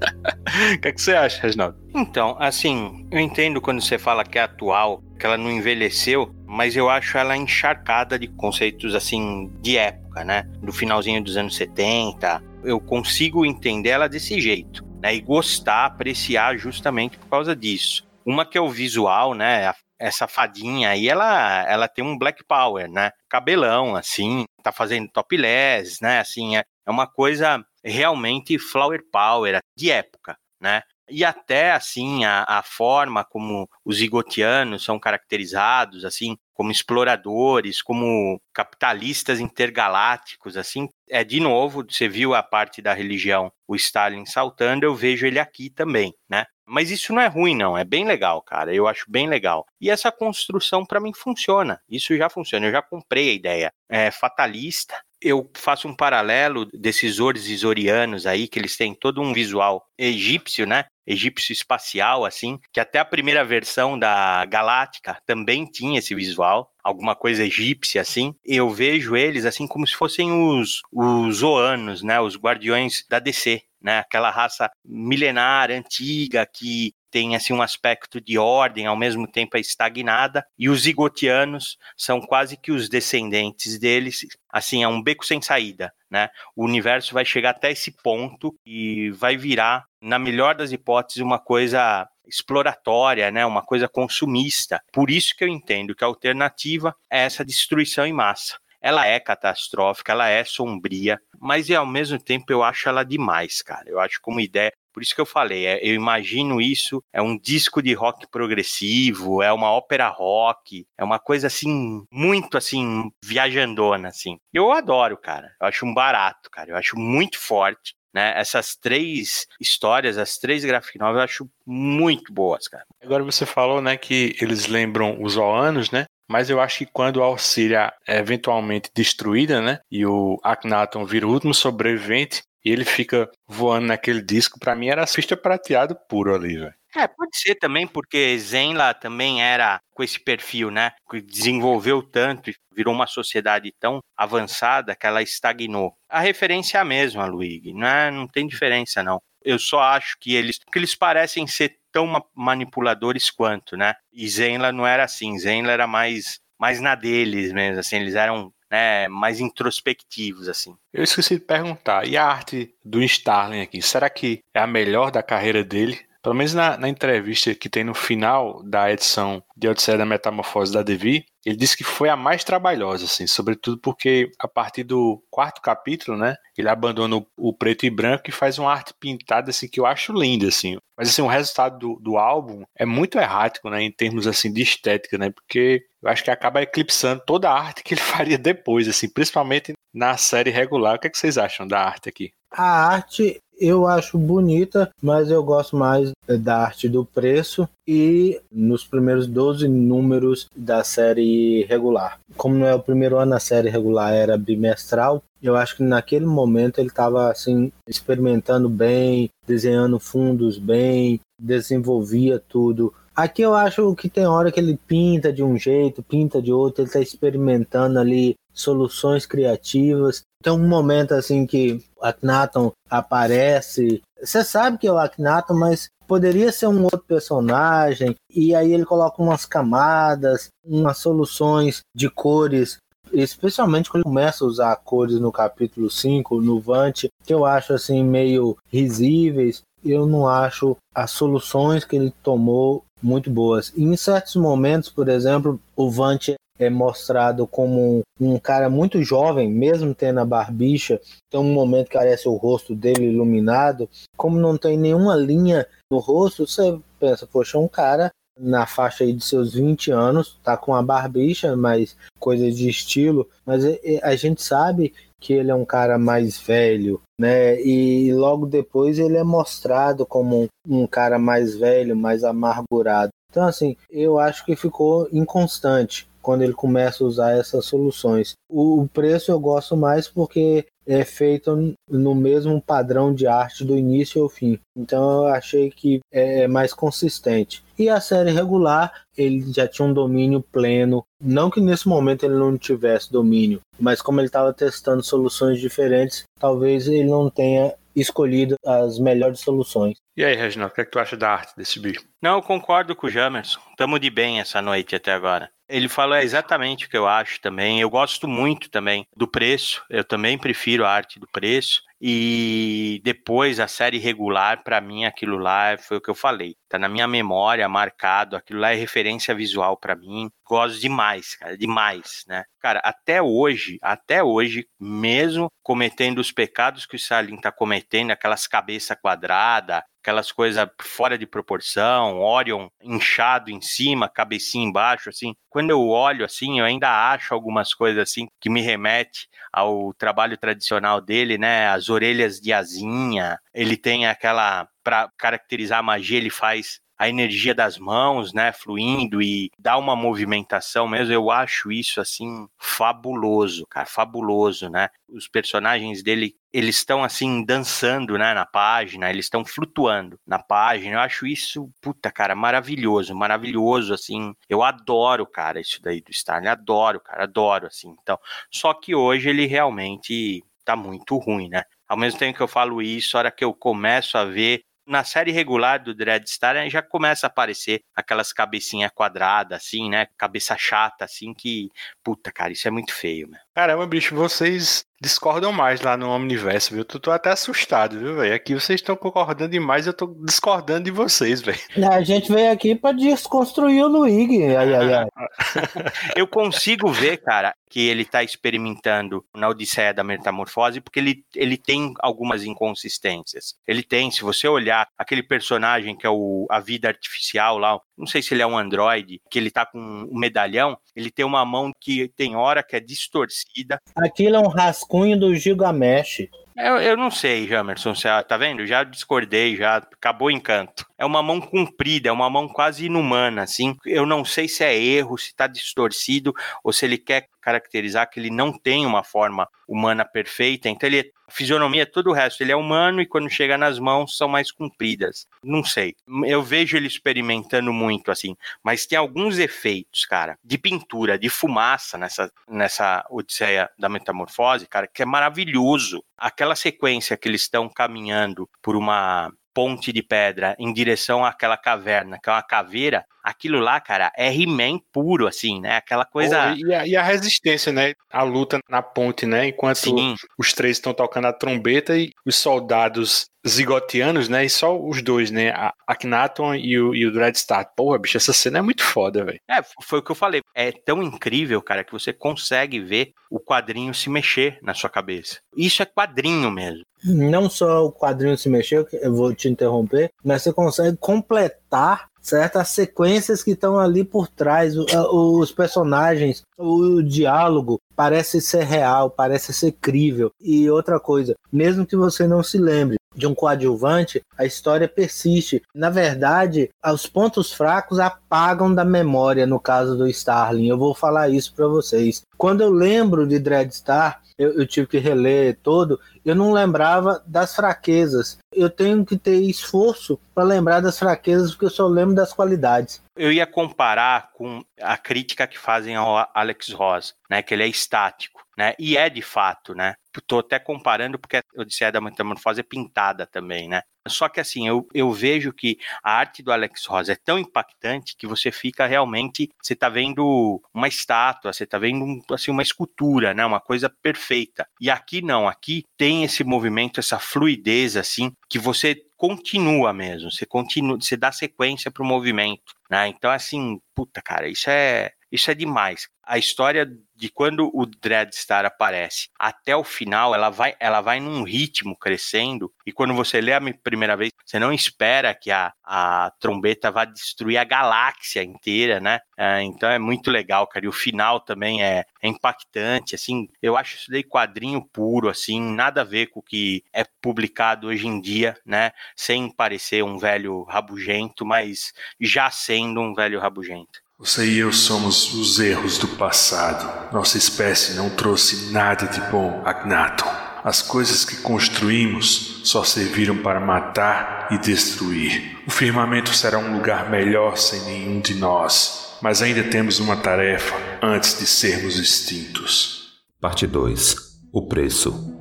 [SPEAKER 3] O que, é que você acha, Reginaldo?
[SPEAKER 5] Então, assim, eu entendo quando você fala que é atual, que ela não envelheceu, mas eu acho ela encharcada de conceitos assim de época, né? Do finalzinho dos anos 70. Eu consigo entender ela desse jeito, né? E gostar, apreciar justamente por causa disso. Uma que é o visual, né? Essa fadinha aí, ela, ela tem um black power, né? Cabelão, assim, tá fazendo topless, né? Assim, é, é uma coisa realmente flower power de época, né? E até assim a, a, forma como os zigotianos são caracterizados, assim como exploradores, como capitalistas intergalácticos, assim é de novo você viu a parte da religião o Stalin saltando, eu vejo ele aqui também, né? Mas isso não é ruim, não. É bem legal, cara. Eu acho bem legal. E essa construção, para mim, funciona. Isso já funciona. Eu já comprei a ideia. É fatalista. Eu faço um paralelo desses Ores Isorianos aí, que eles têm todo um visual egípcio, né? egípcio espacial, assim, que até a primeira versão da Galáctica também tinha esse visual, alguma coisa egípcia, assim. Eu vejo eles, assim, como se fossem os, os Oanos, né? Os guardiões da DC, né? Aquela raça milenar, antiga, que tem assim um aspecto de ordem, ao mesmo tempo é estagnada, e os zigotianos são quase que os descendentes deles, assim, é um beco sem saída, né? O universo vai chegar até esse ponto e vai virar, na melhor das hipóteses, uma coisa exploratória, né, uma coisa consumista. Por isso que eu entendo que a alternativa é essa destruição em massa. Ela é catastrófica, ela é sombria, mas ao mesmo tempo eu acho ela demais, cara. Eu acho como ideia por isso que eu falei, é, eu imagino isso, é um disco de rock progressivo, é uma ópera rock, é uma coisa assim, muito assim, viajandona, assim. Eu adoro, cara. Eu acho um barato, cara. Eu acho muito forte. Né? Essas três histórias, as três graphic novels, eu acho muito boas, cara.
[SPEAKER 3] Agora você falou, né, que eles lembram os Oanos, né? Mas eu acho que quando a Alcíria é eventualmente destruída, né? E o Akhenaton vira o último sobrevivente, e ele fica voando naquele disco, para mim era pista prateado puro ali, velho.
[SPEAKER 5] É, pode ser também, porque Zenla também era com esse perfil, né? Que desenvolveu tanto e virou uma sociedade tão avançada que ela estagnou. A referência é a mesma, Luigi, não, é, não tem diferença, não. Eu só acho que eles, que eles parecem ser tão manipuladores quanto, né? E Zenla não era assim, Zenla era mais, mais na deles mesmo, assim, eles eram né, mais introspectivos, assim.
[SPEAKER 3] Eu esqueci de perguntar, e a arte do Starling aqui, será que é a melhor da carreira dele? Pelo menos na, na entrevista que tem no final da edição de Odisseia da Metamorfose da Devi, ele disse que foi a mais trabalhosa, assim, sobretudo porque a partir do quarto capítulo, né, ele abandona o, o, preto e branco e faz uma arte pintada, assim, que eu acho linda, assim. Mas, assim, o resultado do, do álbum é muito errático, né, em termos, assim, de estética, né, porque eu acho que acaba eclipsando toda a arte que ele faria depois, assim, principalmente na série regular. O que, é que vocês acham da arte aqui?
[SPEAKER 4] A arte eu acho bonita, mas eu gosto mais da arte do preço e nos primeiros 12 números da série regular. Como não é o primeiro ano, a série regular era bimestral. Eu acho que naquele momento ele estava assim experimentando bem, desenhando fundos bem, desenvolvia tudo. Aqui eu acho que tem hora que ele pinta de um jeito, pinta de outro, ele está experimentando ali soluções criativas. Tem um momento assim que o Akhenaton aparece. Você sabe que é o Akhenaton, mas poderia ser um outro personagem. E aí ele coloca umas camadas, umas soluções de cores especialmente quando começa a usar cores no capítulo 5, no Vante, que eu acho assim meio risíveis, eu não acho as soluções que ele tomou muito boas. Em certos momentos, por exemplo, o Vante é mostrado como um, um cara muito jovem, mesmo tendo a barbicha. Tem um momento que aparece o rosto dele iluminado. Como não tem nenhuma linha no rosto, você pensa, poxa, é um cara na faixa aí de seus 20 anos, tá com a barbicha, mas coisa de estilo, mas é, é, a gente sabe que ele é um cara mais velho, né? E logo depois ele é mostrado como um cara mais velho, mais amargurado. Então, assim, eu acho que ficou inconstante quando ele começa a usar essas soluções. O, preço eu gosto mais porque é feito no mesmo padrão de arte do início ao fim. Então eu achei que é, é mais consistente. E a série regular, ele já tinha um domínio pleno. Não que nesse momento ele não tivesse domínio, mas como ele estava testando soluções diferentes, talvez ele não tenha escolhido as melhores soluções.
[SPEAKER 3] E aí, Reginaldo, o que, é que tu acha da arte desse bicho?
[SPEAKER 5] Não, eu concordo com o Jamerson. Tamo de bem essa noite até agora. Ele falou exatamente o que eu acho também. Eu gosto muito também do preço. Eu também prefiro a arte do preço. E depois a série regular, para mim, aquilo lá foi o que eu falei. Tá na minha memória marcado, aquilo lá é referência visual para mim. Gosto demais, cara, demais, né? Cara, até hoje, até hoje, mesmo cometendo os pecados que o Salim tá cometendo, aquelas cabeça quadrada, aquelas coisas fora de proporção, Orion inchado em cima, cabecinha embaixo, assim. Quando eu olho assim, eu ainda acho algumas coisas assim que me remete ao trabalho tradicional dele, né? As orelhas de asinha, ele tem aquela para caracterizar a magia, ele faz a energia das mãos, né, fluindo e dá uma movimentação mesmo. Eu acho isso assim fabuloso, cara, fabuloso, né? Os personagens dele, eles estão assim dançando, né, na página, eles estão flutuando na página. Eu acho isso, puta, cara, maravilhoso, maravilhoso assim. Eu adoro, cara, isso daí do Starling, adoro, cara, adoro assim. Então, só que hoje ele realmente tá muito ruim, né? Ao mesmo tempo que eu falo isso, a hora que eu começo a ver na série regular do Dreadstar já começa a aparecer aquelas cabecinhas quadradas, assim, né? Cabeça chata, assim, que. Puta, cara, isso é muito feio, mano.
[SPEAKER 3] Caramba, bicho, vocês discordam mais lá no Omniverse, viu? Eu tô até assustado, viu, velho? Aqui vocês estão concordando demais, eu tô discordando de vocês, velho.
[SPEAKER 4] A gente veio aqui pra desconstruir o Luigi. Ai, ai, ai.
[SPEAKER 5] eu consigo ver, cara, que ele tá experimentando na Odisseia da Metamorfose, porque ele, ele tem algumas inconsistências. Ele tem, se você olhar aquele personagem que é o, a vida artificial lá, não sei se ele é um androide, que ele tá com um medalhão, ele tem uma mão que tem hora que é distorcida.
[SPEAKER 4] Aquilo é um rascunho do Gilgamesh.
[SPEAKER 5] Eu, eu não sei, Jamerson, você, tá vendo? Já discordei, já acabou o encanto. É uma mão comprida, é uma mão quase inumana, assim. Eu não sei se é erro, se tá distorcido, ou se ele quer caracterizar que ele não tem uma forma humana perfeita. Então ele a fisionomia, todo o resto, ele é humano e quando chega nas mãos são mais compridas. Não sei. Eu vejo ele experimentando muito, assim. Mas tem alguns efeitos, cara, de pintura, de fumaça nessa, nessa Odisseia da Metamorfose, cara, que é maravilhoso. Aquela sequência que eles estão caminhando por uma ponte de pedra em direção àquela caverna, que é uma caveira, aquilo lá, cara, é He-Man puro, assim, né? Aquela coisa.
[SPEAKER 3] Oh, e, a, e, a, resistência, né? A luta na ponte, né? Enquanto Sim. os três estão tocando a trombeta e os soldados zigotianos, né? E só os dois, né? A Akhenaton e o, e o Dreadstar. Porra, bicho, essa cena é muito foda, velho.
[SPEAKER 5] É, foi o que eu falei. É tão incrível, cara, que você consegue ver o quadrinho se mexer na sua cabeça. Isso é quadrinho mesmo.
[SPEAKER 4] Não só o quadrinho se mexer, eu vou te interromper, mas você consegue completar certas sequências que estão ali por trás, os personagens, o diálogo parece ser real, parece ser crível. E outra coisa, mesmo que você não se lembre de um coadjuvante, a história persiste. Na verdade, os pontos fracos apagam da memória no caso do Starling. Eu vou falar isso para vocês. Quando eu lembro de Dreadstar, eu, eu tive que reler todo, eu não lembrava das fraquezas. Eu tenho que ter esforço para lembrar das fraquezas, porque eu só lembro das qualidades.
[SPEAKER 5] Eu ia comparar com a crítica que fazem ao Alex Ross, né, que ele é estático, né? E é de fato, né? Estou até comparando porque a Odisseia da Metamorfose é pintada também, né? Só que assim, eu, eu vejo que a arte do Alex Ross é tão impactante que você fica realmente, você está vendo uma estátua, você está vendo assim, uma escultura, né? Uma coisa perfeita. E aqui não, aqui tem esse movimento, essa fluidez assim, que você continua mesmo, você continua, você dá sequência para o movimento, né? Então assim, puta cara, isso é isso é demais. A história de quando o Dreadstar aparece até o final, ela vai, ela vai num ritmo crescendo. E quando você lê a primeira vez, você não espera que a, a trombeta vá destruir a galáxia inteira, né? É, então é muito legal, cara. E o final também é, é, impactante, assim. Eu acho isso daí quadrinho puro, assim, nada a ver com o que é publicado hoje em dia, né? Sem parecer um velho rabugento, mas já sendo um velho rabugento.
[SPEAKER 6] Você e eu somos os erros do passado. Nossa espécie não trouxe nada de bom, Agnaton. As coisas que construímos só serviram para matar e destruir. O firmamento será um lugar melhor sem nenhum de nós, mas ainda temos uma tarefa antes de sermos extintos.
[SPEAKER 1] Parte 2 O preço.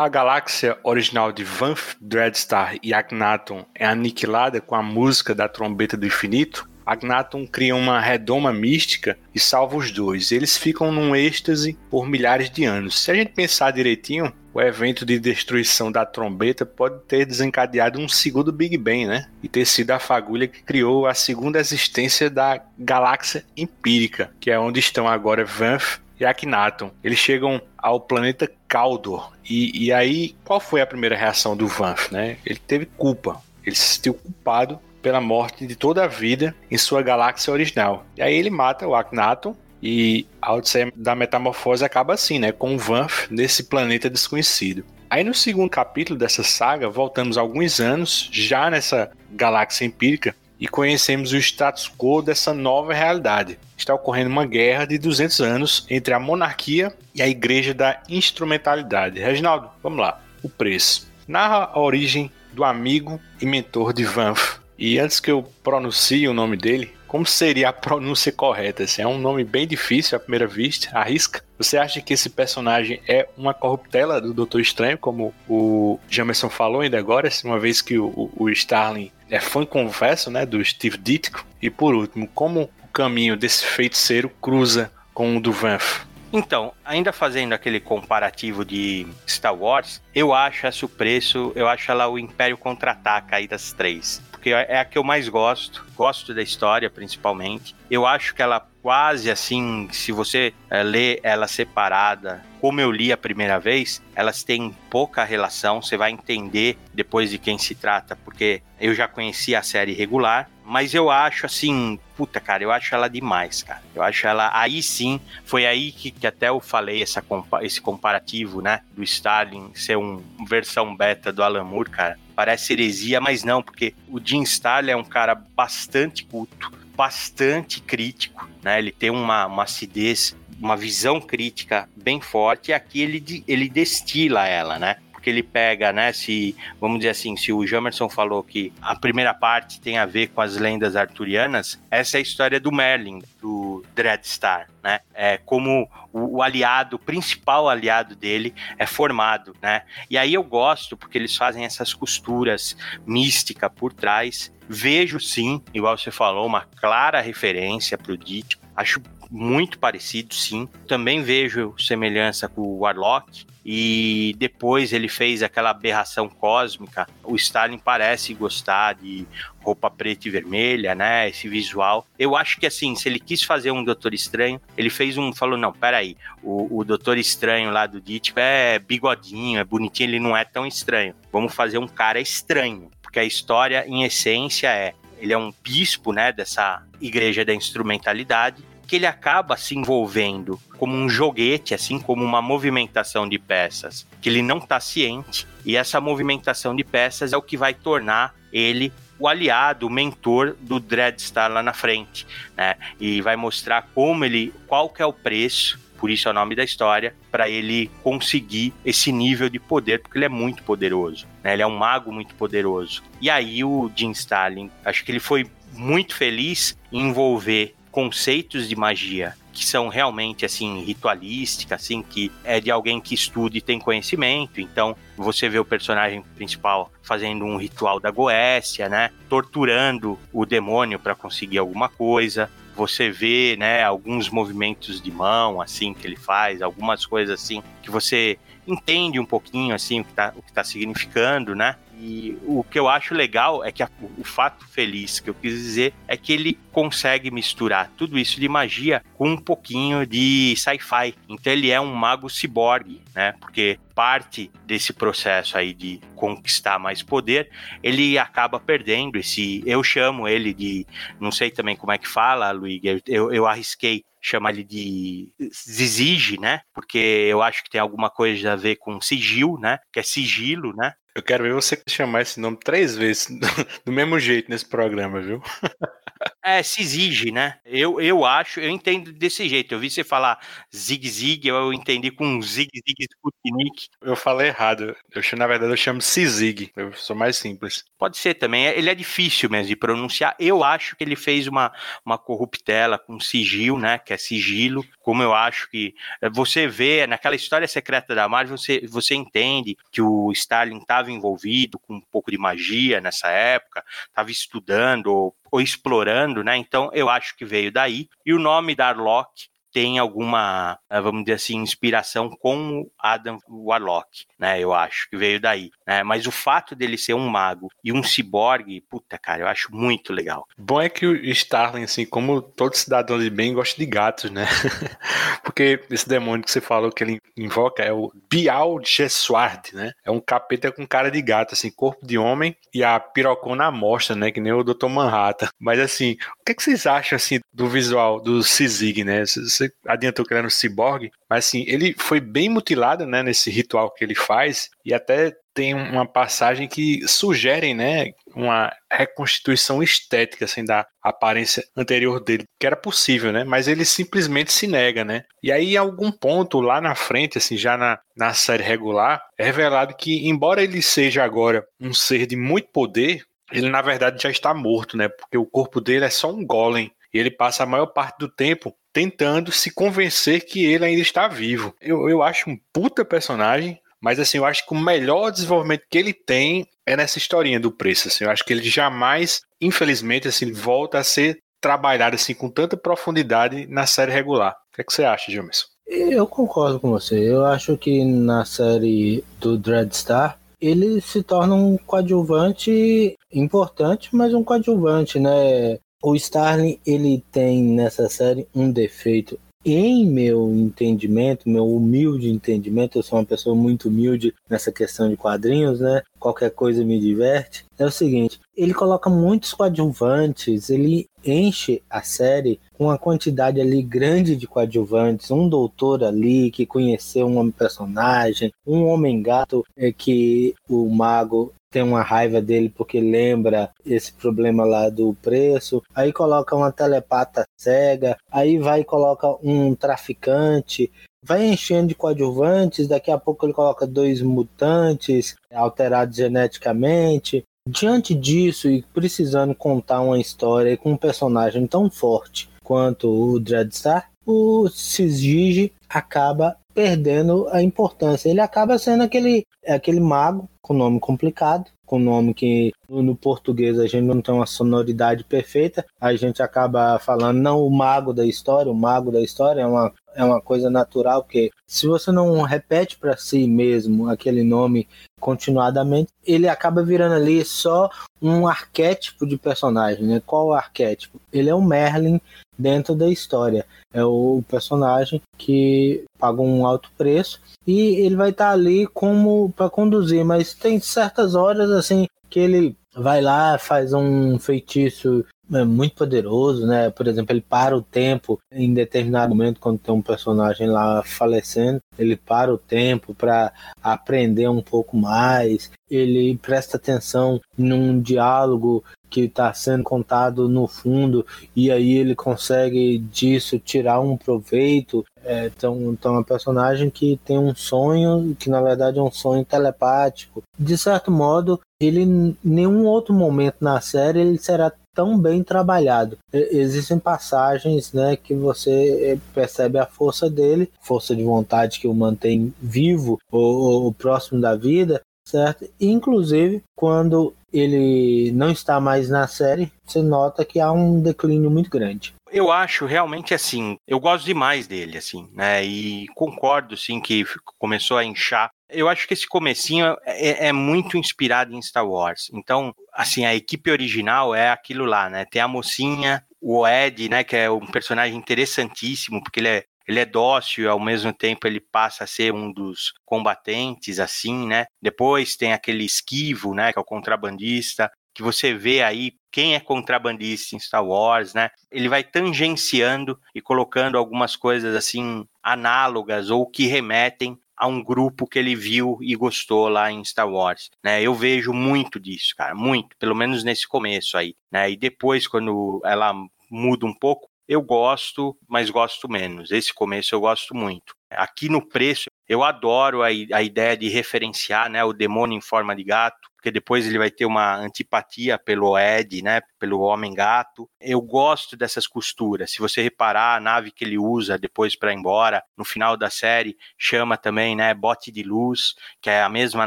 [SPEAKER 3] A galáxia original de Vanth, Dreadstar e Agnaton é aniquilada com a música da trombeta do infinito, Agnaton cria uma redoma mística e salva os dois. Eles ficam num êxtase por milhares de anos. Se a gente pensar direitinho, o evento de destruição da trombeta pode ter desencadeado um segundo Big Bang, né? E ter sido a fagulha que criou a segunda existência da galáxia empírica, que é onde estão agora Vanth e Akhenaton. Eles chegam ao planeta Kaldor. E, e aí, qual foi a primeira reação do Vanth, né? Ele teve culpa. Ele se sentiu culpado pela morte de toda a vida em sua galáxia original. E aí ele mata o Akhenaton e a Odisseia da Metamorfose acaba assim, né? Com o Vanth nesse planeta desconhecido. Aí no segundo capítulo dessa saga, voltamos alguns anos, já nessa galáxia empírica, e conhecemos o status quo dessa nova realidade. Está ocorrendo uma guerra de 200 anos entre a monarquia e a igreja da instrumentalidade. Reginaldo, vamos lá. O preço. Narra a origem do amigo e mentor de Vanth. E antes que eu pronuncie o nome dele, como seria a pronúncia correta? É um nome bem difícil à primeira vista, arrisca. Você acha que esse personagem é uma corruptela do Doutor Estranho, como o Jamerson falou ainda agora, uma vez que o, o Starling é fã, confesso, né, do Steve Ditko? E por último, como o caminho desse feiticeiro cruza com o do Vanth?
[SPEAKER 5] Então, ainda fazendo aquele comparativo de Star Wars, eu acho essa o preço, eu acho ela o Império Contra-Ataca aí das três porque é a que eu mais gosto. Gosto da história, principalmente. Eu acho que ela quase assim, se você é, lê ela separada, como eu li a primeira vez, elas têm pouca relação. Você vai entender depois de quem se trata, porque eu já conhecia a série regular. Mas eu acho assim, puta, cara, eu acho ela demais, cara. Eu acho ela. Aí sim, foi aí que, que até eu falei essa, esse comparativo, né? Do Stalin ser uma versão beta do Alan Moore, cara parece heresia, mas não, porque o Jim Starlin é um cara bastante culto, bastante crítico, né? Ele tem uma, uma acidez, uma visão crítica bem forte, e aqui ele, ele destila ela, né? Porque ele pega, né, se, vamos dizer assim, se o Jamerson falou que a primeira parte tem a ver com as lendas arturianas, essa é a história do Merlin, do Dreadstar, né, é como o, o aliado, o principal aliado dele é formado, né, e aí eu gosto porque eles fazem essas costuras mística por trás, vejo sim, igual você falou, uma clara referência pro Dit, acho muito parecido, sim. Também vejo semelhança com o Warlock, e depois ele fez aquela aberração cósmica. O Stalin parece gostar de roupa preta e vermelha, né? Esse visual. Eu acho que assim, se ele quis fazer um Doutor Estranho, ele fez um. Falou: não, peraí, o, o Doutor Estranho lá do Ditko é bigodinho, é bonitinho, ele não é tão estranho. Vamos fazer um cara estranho. Porque a história, em essência, é. Ele é um bispo, né, dessa igreja da instrumentalidade, que ele acaba se envolvendo como um joguete, assim como uma movimentação de peças, que ele não está ciente, e essa movimentação de peças é o que vai tornar ele o aliado, o mentor do Dreadstar lá na frente, né? E vai mostrar como ele, qual que é o preço, por isso é o nome da história, para ele conseguir esse nível de poder, porque ele é muito poderoso, né? Ele é um mago muito poderoso. E aí o Jim Stalin, acho que ele foi muito feliz em envolver conceitos de magia que são realmente assim ritualística, assim que é de alguém que estuda e tem conhecimento. Então você vê o personagem principal fazendo um ritual da Goécia, né, torturando o demônio para conseguir alguma coisa. Você vê, né, alguns movimentos de mão assim que ele faz, algumas coisas assim que você entende um pouquinho assim o que está tá significando, né? E o que eu acho legal é que a, o fato feliz que eu quis dizer é que ele consegue misturar tudo isso de magia com um pouquinho de sci-fi. Então ele é um mago ciborgue, né? Porque parte desse processo aí de conquistar mais poder, ele acaba perdendo esse. Eu chamo ele de. Não sei também como é que fala, Luigi. Eu, eu arrisquei chamar ele de Zizige, né? Porque eu acho que tem alguma coisa a ver com sigil, né? Que é sigilo, né?
[SPEAKER 3] Eu quero ver você chamar esse nome três vezes do mesmo jeito nesse programa, viu?
[SPEAKER 5] É, se exige, né? Eu, eu acho, eu entendo desse jeito. Eu vi você falar zig-zig, eu entendi com zig-zig Sputnik.
[SPEAKER 3] Eu falei errado. Eu, na verdade, eu chamo Sizig. Eu sou mais simples.
[SPEAKER 5] Pode ser também. Ele é difícil mesmo de pronunciar. Eu acho que ele fez uma, uma corruptela com sigil, né? Que é sigilo. Como eu acho que eh, você vê naquela história secreta da Marvel, você, você entende que o Stalin estava envolvido com um pouco de magia nessa época, estava estudando ou, explorando né? Então eu acho que veio daí. E o nome da Arlok tem alguma, eh, vamos dizer assim, inspiração com Adam Warlock, né? Eu acho que veio daí. Né? Mas o fato dele ser um mago e um ciborgue, puta, cara, eu acho muito legal.
[SPEAKER 3] Bom é que o Starling, assim, como todo cidadão de bem, gosta de gatos, né? Porque esse demônio que você falou que ele invoca é o Bial Gesward, né? É um capeta com cara de gato, assim, corpo de homem e a pirocona mostra, né? Que nem o Dr. Manhattan. Mas assim, o que, é que vocês acham assim do visual do Sizig, né? Você adiantou que ele era um ciborgue, mas assim, ele foi bem mutilado, né, nesse ritual que ele faz e até tem uma passagem que sugerem, né, uma reconstituição estética assim da aparência anterior dele, que era possível, né? Mas ele simplesmente se nega, né? E aí, em algum ponto lá na frente, assim, já na, na série regular, é revelado que, embora ele seja agora um ser de muito poder, ele na verdade já está morto, né? Porque o corpo dele é só um golem. E ele passa a maior parte do tempo tentando se convencer que ele ainda está vivo. Eu, eu acho um puta personagem, mas assim, eu acho que o melhor desenvolvimento que ele tem é nessa historinha do preço. Assim, eu acho que ele jamais, infelizmente, assim, volta a ser trabalhado assim com tanta profundidade na série regular. O que, é que você acha, Gilmerson?
[SPEAKER 4] Eu concordo com você. Eu acho que na série do Dreadstar ele se torna um coadjuvante importante, mas um coadjuvante, né? O Starling ele tem nessa série um defeito em meu entendimento, meu humilde entendimento, eu sou uma pessoa muito humilde nessa questão de quadrinhos, né? Qualquer coisa me diverte. É o seguinte, ele coloca muitos coadjuvantes, ele enche a série com uma quantidade ali grande de coadjuvantes, um doutor ali que conheceu um personagem, um homem gato é, que o mago tem uma raiva dele porque lembra esse problema lá do preço. Aí coloca uma telepata cega, aí vai e coloca um traficante, vai enchendo de coadjuvantes, daqui a pouco ele coloca dois mutantes alterados geneticamente. Diante disso e precisando contar uma história com um personagem tão forte quanto o Dreadstar, o Cisgige acaba perdendo a importância. Ele acaba sendo aquele, aquele mago com nome complicado, com nome que no português a gente não tem uma sonoridade perfeita, a gente acaba falando não o mago da história, o mago da história é uma, é uma coisa natural, porque se você não repete para si mesmo aquele nome continuadamente, ele acaba virando ali só um arquétipo de personagem, né? Qual arquétipo? Ele é o Merlin dentro da história. É o personagem que paga um alto preço e ele vai estar tá ali como para conduzir, mas tem certas horas assim que ele vai lá, faz um feitiço é muito poderoso, né? Por exemplo, ele para o tempo em determinado momento quando tem um personagem lá falecendo, ele para o tempo para aprender um pouco mais. Ele presta atenção num diálogo que está sendo contado no fundo e aí ele consegue disso tirar um proveito. É, então, então é um personagem que tem um sonho que na verdade é um sonho telepático. De certo modo, ele em nenhum outro momento na série ele será tão bem trabalhado. Existem passagens né, que você eh, percebe a força dele, força de vontade que o mantém vivo ou, ou próximo da vida, certo? Inclusive, quando ele não está mais na série, você nota que há um declínio muito grande.
[SPEAKER 5] Eu acho realmente assim, eu gosto demais dele, assim, né? E concordo, sim, que começou a inchar. Eu acho que esse comecinho é, é, muito inspirado em Star Wars. Então, assim, a equipe original é aquilo lá, né? Tem a mocinha, o Ed, né? Que é um personagem interessantíssimo, porque ele é ele é dócil e ao mesmo tempo ele passa a ser um dos combatentes, assim, né? Depois tem aquele esquivo, né? Que é o contrabandista, que você vê aí quem é contrabandista em Star Wars, né? Ele vai tangenciando e colocando algumas coisas assim análogas ou que remetem a um grupo que ele viu e gostou lá em Star Wars, né? Eu vejo muito disso, cara, muito, pelo menos nesse começo aí, né? E depois quando ela muda um pouco, eu gosto, mas gosto menos. Esse começo eu gosto muito. Aqui no preço, eu adoro a, a ideia de referenciar né, o demônio em forma de gato, porque depois ele vai ter uma antipatia pelo Ed, né, pelo Homem-Gato. Eu gosto dessas costuras. Se você reparar, a nave que ele usa depois para ir embora, no final da série, chama também, né, Bote de Luz, que é a mesma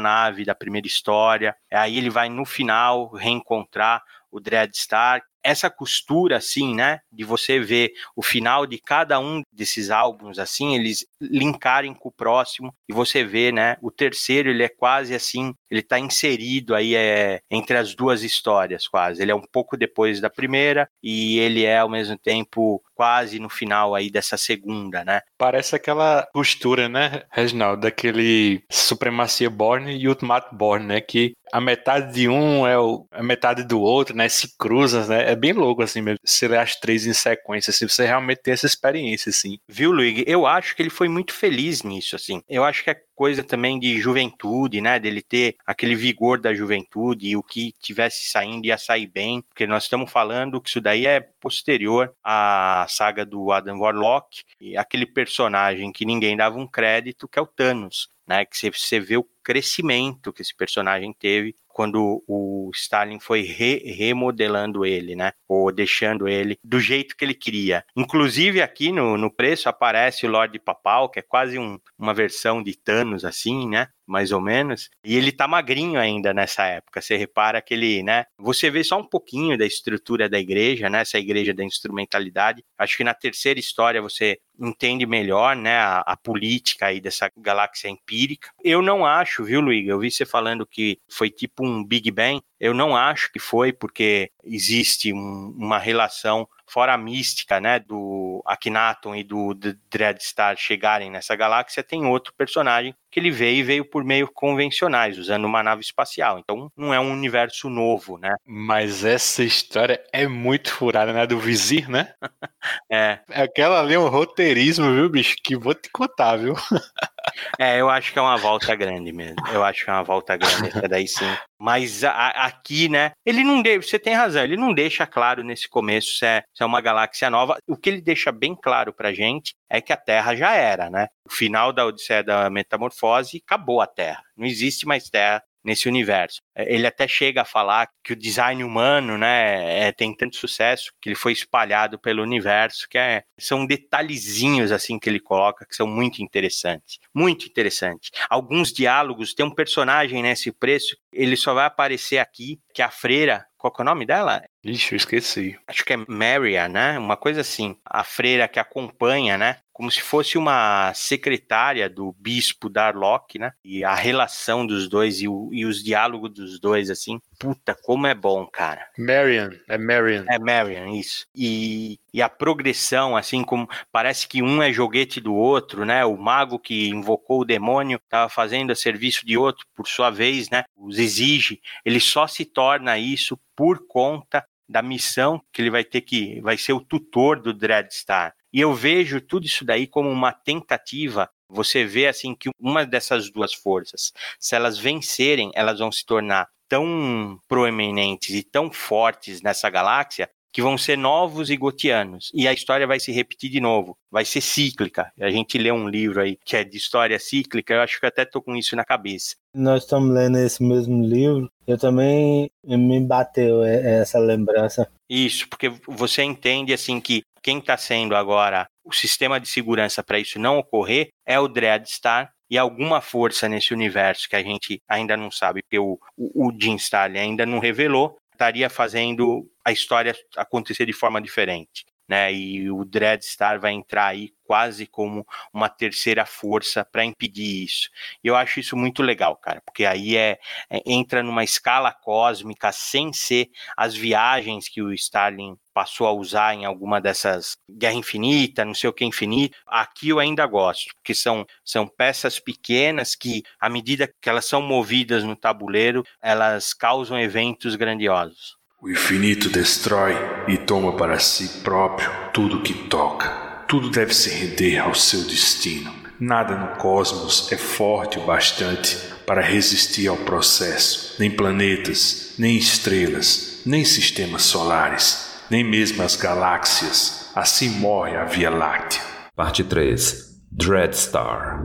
[SPEAKER 5] nave da primeira história. Aí ele vai no final reencontrar o Dreadstar, essa costura, assim, né, de você ver o final de cada um desses álbuns, assim, eles linkarem com o próximo e você vê, né, o terceiro, ele é quase assim, ele tá inserido aí é, entre as duas histórias, quase. Ele é um pouco depois da primeira e ele é, ao mesmo tempo, quase no final aí dessa segunda, né?
[SPEAKER 3] Parece aquela costura, né, Reginaldo, daquele Supremacia Born e Ultimato Born, né, que a metade de um é o, a metade do outro, né? Se cruza, né? É bem louco, assim, mesmo. Se ler as três em sequência, assim, você realmente tem essa experiência, assim.
[SPEAKER 5] Viu, Luigi? Eu acho que ele foi muito feliz nisso, assim. Eu acho que é coisa também de juventude, né? Dele ter aquele vigor da juventude e o que tivesse saindo ia sair bem, porque nós estamos falando que isso daí é posterior à saga do Adam Warlock e aquele personagem que ninguém dava um crédito, que é o Thanos né? Que você vê o crescimento que esse personagem teve quando o Stalin foi re remodelando ele, né? Ou deixando ele do jeito que ele queria. Inclusive aqui no, no preço aparece o Lorde Papal, que é quase um, uma versão de Thanos, assim, né? mais ou menos. E ele tá magrinho ainda nessa época. Você repara que ele, né? Você vê só um pouquinho da estrutura da igreja, né? Essa igreja da instrumentalidade. Acho que na terceira história você entende melhor, né? A, a política aí dessa galáxia empírica. Eu não acho, viu, Luiz? Eu vi você falando que foi tipo um Big Bang. Eu não acho que foi, porque existe um, uma relação fora a mística, né, do Akhenaton e do Dreadstar chegarem nessa galáxia, tem outro personagem que ele veio e veio por meio convencionais, usando uma nave espacial. Então não é um universo novo, né?
[SPEAKER 3] Mas essa história é muito furada, né? Do Vizir, né?
[SPEAKER 5] é.
[SPEAKER 3] Aquela ali é um roteirismo, viu, bicho? Que vou te contar, viu?
[SPEAKER 5] é, eu acho que é uma volta grande mesmo. Eu acho que é uma volta grande, essa daí sim. Mas a, a, aqui, né? Ele não deixa, você tem razão, ele não deixa claro nesse começo se é, se é uma galáxia nova. O que ele deixa bem claro pra gente é que a Terra já era, né? O final da Odisseia da Metamorfose acabou a Terra. Não existe mais Terra nesse universo. É, ele até chega a falar que o design humano, né, é, tem tanto sucesso que ele foi espalhado pelo universo, que é, são detalhezinhos assim que ele coloca que são muito interessantes, muito interessantes. Alguns diálogos tem um personagem nesse preço, ele só vai aparecer aqui, que é a freira qual é o nome dela?
[SPEAKER 3] Ixi, eu esqueci.
[SPEAKER 5] Acho que é Maria, né? Uma coisa assim. A freira que acompanha, né? Como se fosse uma secretária do bispo Darlock, né? E a relação dos dois e, o, e os diálogos dos dois, assim. Puta, como é bom, cara.
[SPEAKER 3] Marion, é Marion.
[SPEAKER 5] É Marion, isso. E, e a progressão, assim como parece que um é joguete do outro, né? O mago que invocou o demônio estava fazendo a serviço de outro, por sua vez, né? Os exige. Ele só se torna isso por conta da missão que ele vai ter que vai ser o tutor do Dreadstar. E eu vejo tudo isso daí como uma tentativa. Você vê assim que uma dessas duas forças, se elas vencerem, elas vão se tornar tão proeminentes e tão fortes nessa galáxia que vão ser novos e gotianos. E a história vai se repetir de novo, vai ser cíclica. A gente lê um livro aí que é de história cíclica, eu acho que até tô com isso na cabeça.
[SPEAKER 4] Nós estamos lendo esse mesmo livro, eu também me bateu essa lembrança.
[SPEAKER 5] Isso, porque você entende assim que quem está sendo agora o sistema de segurança para isso não ocorrer é o Dreadstar e alguma força nesse universo que a gente ainda não sabe, porque o, o, o Jim Starlin ainda não revelou, estaria fazendo a história acontecer de forma diferente. Né, e o Dreadstar vai entrar aí quase como uma terceira força para impedir isso. Eu acho isso muito legal, cara, porque aí é, é, entra numa escala cósmica sem ser as viagens que o Stalin passou a usar em alguma dessas Guerra Infinita, não sei o que infinito. Aqui eu ainda gosto, porque são, são peças pequenas que, à medida que elas são movidas no tabuleiro, elas causam eventos grandiosos.
[SPEAKER 6] O infinito destrói e toma para si próprio tudo que toca. Tudo deve se render ao seu destino. Nada no cosmos é forte o bastante para resistir ao processo, nem planetas, nem estrelas, nem sistemas solares, nem mesmo as galáxias. Assim morre a Via Láctea.
[SPEAKER 1] Parte 3 Dreadstar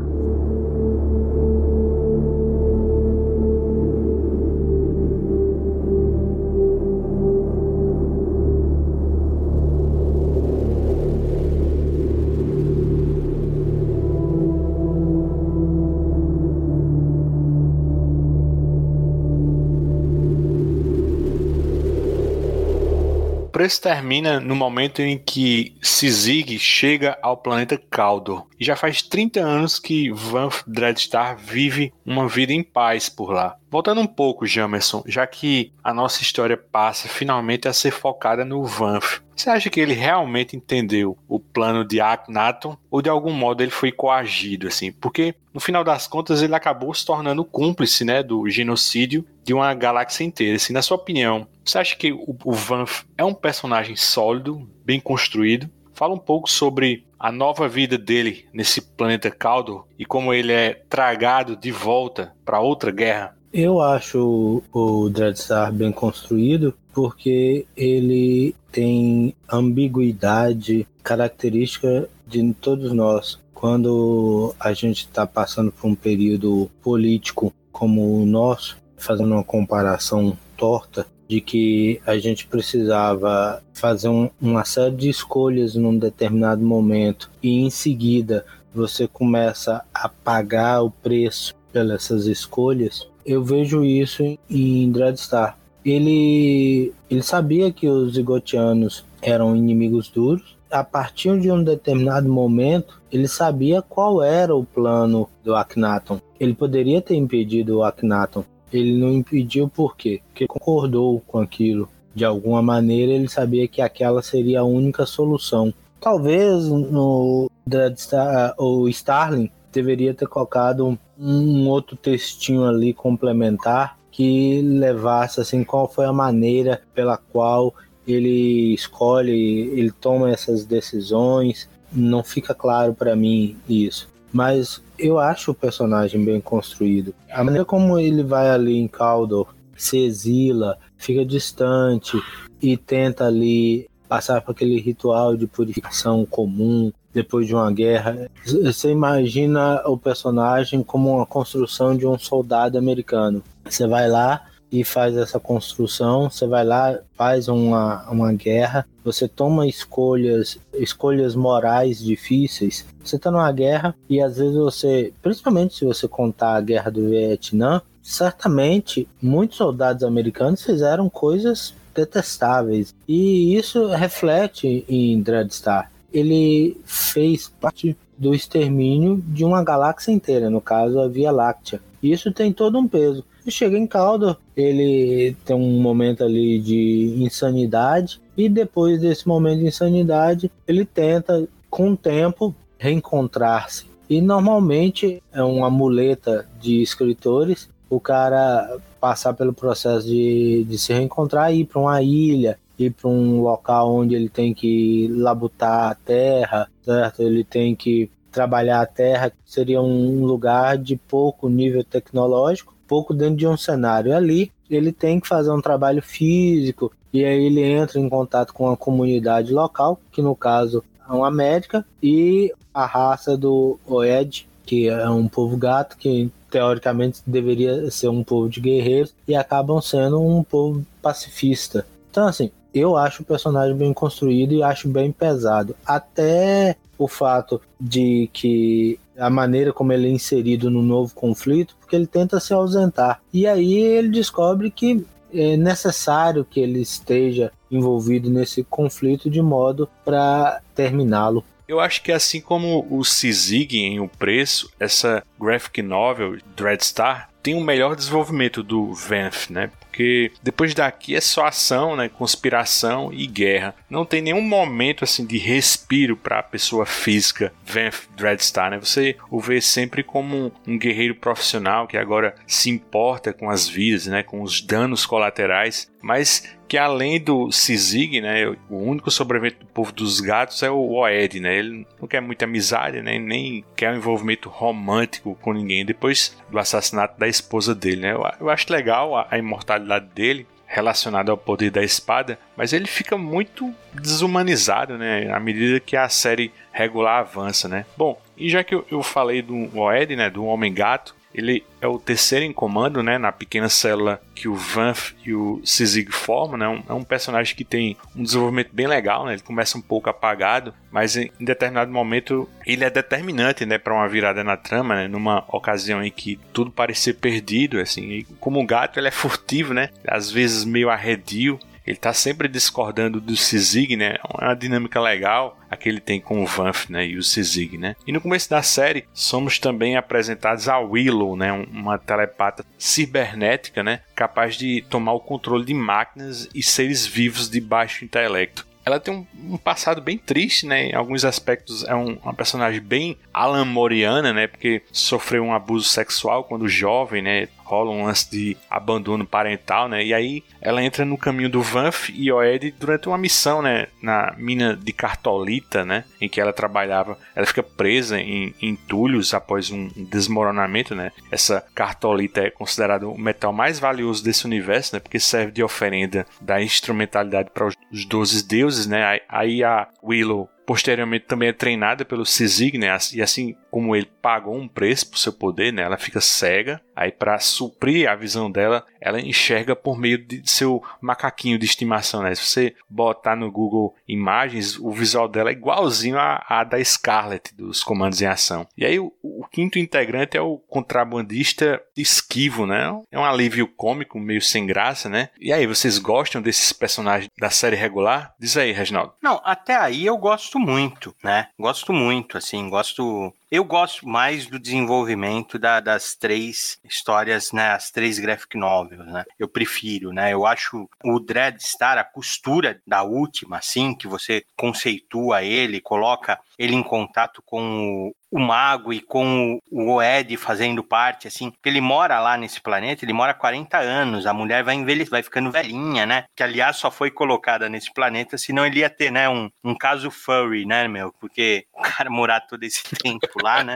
[SPEAKER 3] preço termina no momento em que Sizig chega ao planeta Caldor. E já faz 30 anos que Vanf Dreadstar vive uma vida em paz por lá. Voltando um pouco, Jamerson, já que a nossa história passa finalmente a ser focada no Vanf. Você acha que ele realmente entendeu o plano de Akhenaton ou de algum modo ele foi coagido assim? Porque no final das contas ele acabou se tornando cúmplice, né, do genocídio de uma galáxia inteira. Assim, na sua opinião, você acha que o, o Vanf é um personagem sólido, bem construído? Fala um pouco sobre a nova vida dele nesse planeta caldo e como ele é tragado de volta para outra guerra.
[SPEAKER 4] Eu acho o Dreadstar bem construído porque ele tem ambiguidade característica de todos nós. Quando a gente está passando por um período político como o nosso, fazendo uma comparação torta, de que a gente precisava fazer um, uma série de escolhas num determinado momento e em seguida você começa a pagar o preço pelas escolhas, eu vejo isso em Dreadstar. Ele, ele sabia que os zigotianos eram inimigos duros. A partir de um determinado momento, ele sabia qual era o plano do Akhenaton. Ele poderia ter impedido o Akhenaton. Ele não impediu por quê? Porque concordou com aquilo. De alguma maneira, ele sabia que aquela seria a única solução. Talvez no Dreadstar, o Starling deveria ter colocado um outro textinho ali complementar que levasse assim qual foi a maneira pela qual ele escolhe, ele toma essas decisões. Não fica claro para mim isso, mas eu acho o personagem bem construído. A maneira como ele vai ali em Caldor, se exila, fica distante e tenta ali passar por aquele ritual de purificação comum depois de uma guerra. Você imagina o personagem como uma construção de um soldado americano. Você vai lá e faz essa construção, você vai lá, faz uma, uma guerra, você toma escolhas, escolhas morais difíceis. Você está numa guerra e às vezes você, principalmente se você contar a guerra do Vietnã, certamente muitos soldados americanos fizeram coisas detestáveis. E isso reflete em Dreadstar ele fez parte do extermínio de uma galáxia inteira, no caso a Via Láctea. Isso tem todo um peso. E chega em Caldor, ele tem um momento ali de insanidade e depois desse momento de insanidade, ele tenta com o tempo reencontrar-se. E normalmente é uma muleta de escritores o cara passar pelo processo de, de se reencontrar ir para uma ilha ir para um local onde ele tem que labutar a terra, certo? Ele tem que trabalhar a terra, seria um lugar de pouco nível tecnológico, pouco dentro de um cenário ali. Ele tem que fazer um trabalho físico e aí ele entra em contato com a comunidade local, que no caso é uma América, e a raça do Oed, que é um povo gato que teoricamente deveria ser um povo de guerreiros e acabam sendo um povo pacifista. Então assim, eu acho o personagem bem construído e acho bem pesado. Até o fato de que a maneira como ele é inserido no novo conflito, porque ele tenta se ausentar. E aí ele descobre que é necessário que ele esteja envolvido nesse conflito de modo para terminá-lo.
[SPEAKER 3] Eu acho que assim como o Sizig em O Preço, essa graphic novel Dreadstar tem um melhor desenvolvimento do Vanth, né? Porque depois daqui é só ação, né, conspiração e guerra. Não tem nenhum momento assim de respiro para a pessoa física Vanth Dreadstar, né? Você o vê sempre como um, guerreiro profissional que agora se importa com as vidas, né, com os danos colaterais, mas que além do Sizig, né, o único sobrevivente do povo dos gatos é o Oed, né? Ele não quer muita amizade, né, nem quer um envolvimento romântico com ninguém depois do assassinato da esposa dele, né? Eu, acho legal a, imortalidade dele, relacionado ao poder da espada, mas ele fica muito desumanizado, né, à medida que a série regular avança, né. Bom, e já que eu, eu falei do Oed, né, do Homem Gato, ele é o terceiro em comando, né, na pequena célula que o Vanth e o Sizig formam, né, um, é um personagem que tem um desenvolvimento bem legal, né, ele começa um pouco apagado, mas em, em determinado momento ele é determinante, né, para uma virada na trama, né, numa ocasião em que tudo parecia perdido, assim, e como o gato ele é furtivo, né, às vezes meio arredio, Ele tá sempre discordando do Sizig, né? É uma dinâmica legal a que ele tem com o Vanth, né? E o Sizig, né? E no começo da série, somos também apresentados a Willow, né? Uma telepata cibernética, né? Capaz de tomar o controle de máquinas e seres vivos de baixo intelecto ela tem um, um, passado bem triste, né? Em alguns aspectos é um, uma personagem bem Alan Moriana, né? Porque sofreu um abuso sexual quando jovem, né? Rola um lance de abandono parental, né? E aí ela entra no caminho do Vanf e Oed durante uma missão, né? Na mina de Cartolita, né? Em que ela trabalhava. Ela fica presa em, entulhos após um desmoronamento, né? Essa Cartolita é considerado o metal mais valioso desse universo, né? Porque serve de oferenda da instrumentalidade para os 12 deuses, né? Aí a Willow posteriormente também é treinada pelo Sizig, né? E assim como ele pagou um preço por seu poder, né? Ela fica cega. Aí para suprir a visão dela, ela enxerga por meio de seu macaquinho de estimação, né? Se você botar no Google Imagens, o visual dela é igualzinho a da Scarlet dos comandos em ação. E aí o, o, quinto integrante é o contrabandista esquivo, né? É um alívio cômico, meio sem graça, né? E aí, vocês gostam desses personagens da série regular? Diz aí, Reginaldo.
[SPEAKER 5] Não, até aí eu gosto muito, né? Gosto muito, assim, gosto eu gosto mais do desenvolvimento da, das três histórias, né? As três graphic novels, né? Eu prefiro, né? Eu acho o Dreadstar, a costura da última, assim, que você conceitua ele, coloca ele em contato com o mago e com o Oed fazendo parte, assim, ele mora lá nesse planeta, ele mora 40 anos, a mulher vai envelhecer, vai ficando velhinha, né? Que aliás só foi colocada nesse planeta, senão ele ia ter, né, um, um caso furry, né, meu? Porque o cara morar todo esse tempo lá, né?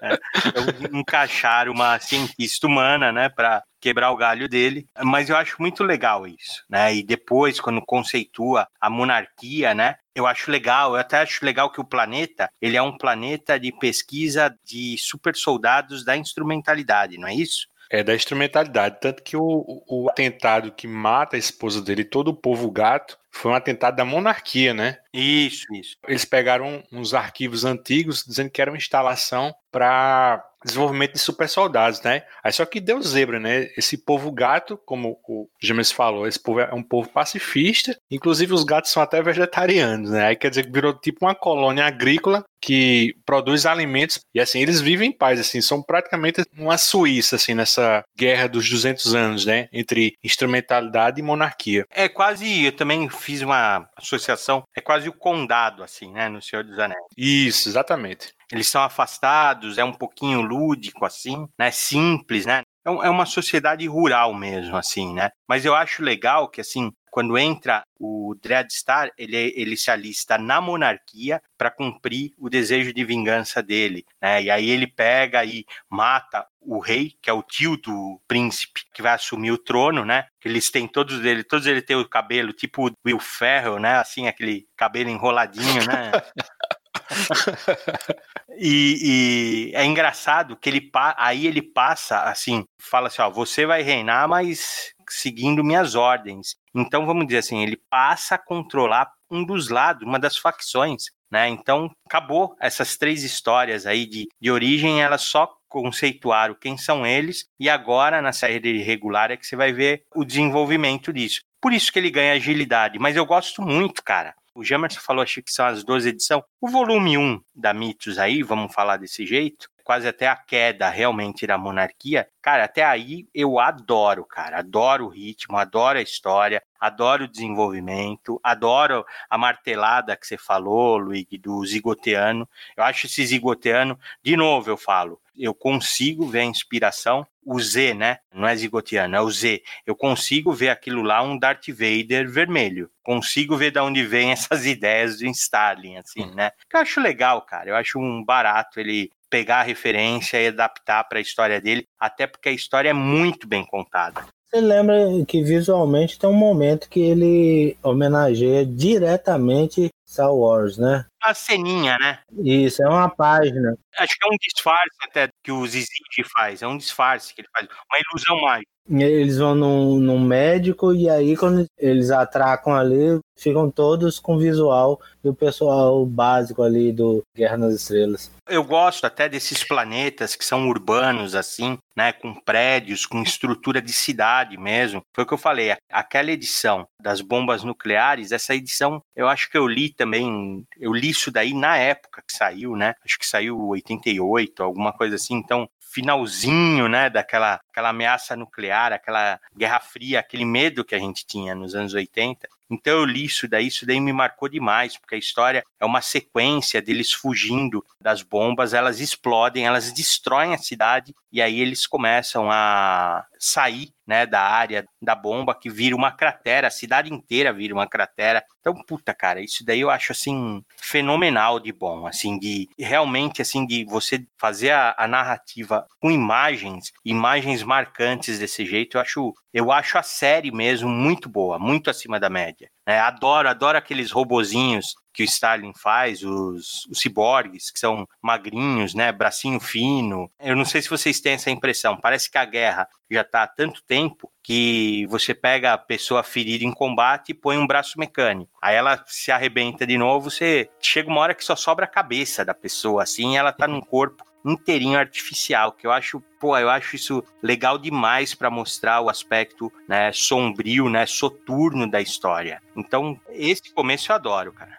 [SPEAKER 5] É, então, encaixar uma cientista humana, né, para quebrar o galho dele, mas eu acho muito legal isso, né? E depois, quando conceitua a monarquia, né? Eu acho legal, eu até acho legal que o planeta, ele é um planeta de pesquisa de super soldados da instrumentalidade, não é isso?
[SPEAKER 3] É da instrumentalidade, tanto que o, o atentado que mata a esposa dele, todo o povo gato, foi um atentado da monarquia, né?
[SPEAKER 5] Isso, isso.
[SPEAKER 3] Eles pegaram uns arquivos antigos dizendo que era uma instalação para desenvolvimento de super soldados, né? Aí só que deu zebra, né? Esse povo gato, como o James falou, esse povo é um povo pacifista, inclusive os gatos são até vegetarianos, né? Aí quer dizer que virou tipo uma colônia agrícola que produz alimentos e assim eles vivem em paz, assim, são praticamente uma Suíça assim nessa guerra dos 200 anos, né, entre instrumentalidade e monarquia.
[SPEAKER 5] É quase, eu também fiz uma associação, é quase o condado assim, né, no Senhor dos Anéis.
[SPEAKER 3] Isso, exatamente.
[SPEAKER 5] Eles são afastados, é um pouquinho lúdico, assim, né? Simples, né? É, é uma sociedade rural mesmo, assim, né? Mas eu acho legal que, assim, quando entra o Dreadstar, ele, ele se alista na monarquia para cumprir o desejo de vingança dele, né? E aí ele pega e mata o rei, que é o tio do príncipe, que vai assumir o trono, né? Eles têm todos dele, todos eles têm o cabelo tipo Will Ferrell, né? Assim, aquele cabelo enroladinho, né? e, e, é engraçado que ele aí ele passa assim, fala assim, ó, você vai reinar, mas seguindo minhas ordens. Então vamos dizer assim, ele passa a controlar um dos lados, uma das facções, né? Então acabou essas três histórias aí de, de origem, elas só conceituaram quem são eles e agora na série regular é que você vai ver o desenvolvimento disso. Por isso que ele ganha agilidade, mas eu gosto muito, cara. O Jamerson falou, acho que são as 12 edições. O volume 1 da Mitos aí, vamos falar desse jeito, quase até a queda realmente da monarquia. Cara, até aí eu adoro, cara. Adoro o ritmo, adoro a história, adoro o desenvolvimento, adoro a martelada que você falou, Luigi, do zigoteano. Eu acho esse zigoteano, de novo eu falo, eu consigo ver a inspiração, o Z, né? Não é zigotiano, é o Z. Eu consigo ver aquilo lá, um Darth Vader vermelho. Consigo ver de onde vem essas ideias do Stalin, assim, né? Eu acho legal, cara. Eu acho um barato ele pegar a referência e adaptar para a história dele, até porque a história é muito bem contada.
[SPEAKER 4] Você lembra que visualmente tem um momento que ele homenageia diretamente Star Wars, né?
[SPEAKER 5] A ceninha, né?
[SPEAKER 4] Isso, é uma página.
[SPEAKER 5] Acho que é um disfarce até que o Zizid faz. É um disfarce que ele faz. Uma ilusão mágica.
[SPEAKER 4] Eles vão num, num médico e aí quando eles atracam ali, ficam todos com visual do pessoal básico ali do Guerra nas Estrelas.
[SPEAKER 5] Eu gosto até desses planetas que são urbanos, assim, né? Com prédios, com estrutura de cidade mesmo. Foi o que eu falei, aquela edição das bombas nucleares, essa edição eu acho que eu li também, eu li isso daí na época que saiu, né? Acho que saiu 88, alguma coisa assim. Então, finalzinho, né, daquela aquela ameaça nuclear, aquela Guerra Fria, aquele medo que a gente tinha nos anos 80. Então eu li isso daí, isso daí me marcou demais, porque a história é uma sequência deles fugindo das bombas, elas explodem, elas destroem a cidade e aí eles começam a sair né, da área da bomba que vira uma cratera, a cidade inteira vira uma cratera. Então, puta, cara, isso daí eu acho assim fenomenal de bom, assim de realmente assim de você fazer a, a narrativa com imagens, imagens marcantes desse jeito. Eu acho, eu acho a série mesmo muito boa, muito acima da média. É, adoro, adoro aqueles robozinhos que o Stalin faz, os, os ciborgues, que são magrinhos, né, bracinho fino. Eu não sei se vocês têm essa impressão, parece que a guerra já está há tanto tempo que você pega a pessoa ferida em combate e põe um braço mecânico. Aí ela se arrebenta de novo, você chega uma hora que só sobra a cabeça da pessoa, assim, ela tá num corpo inteirinho artificial, que eu acho, pô, eu acho isso legal demais para mostrar o aspecto, né, sombrio, né, soturno da história. Então, esse começo eu adoro, cara.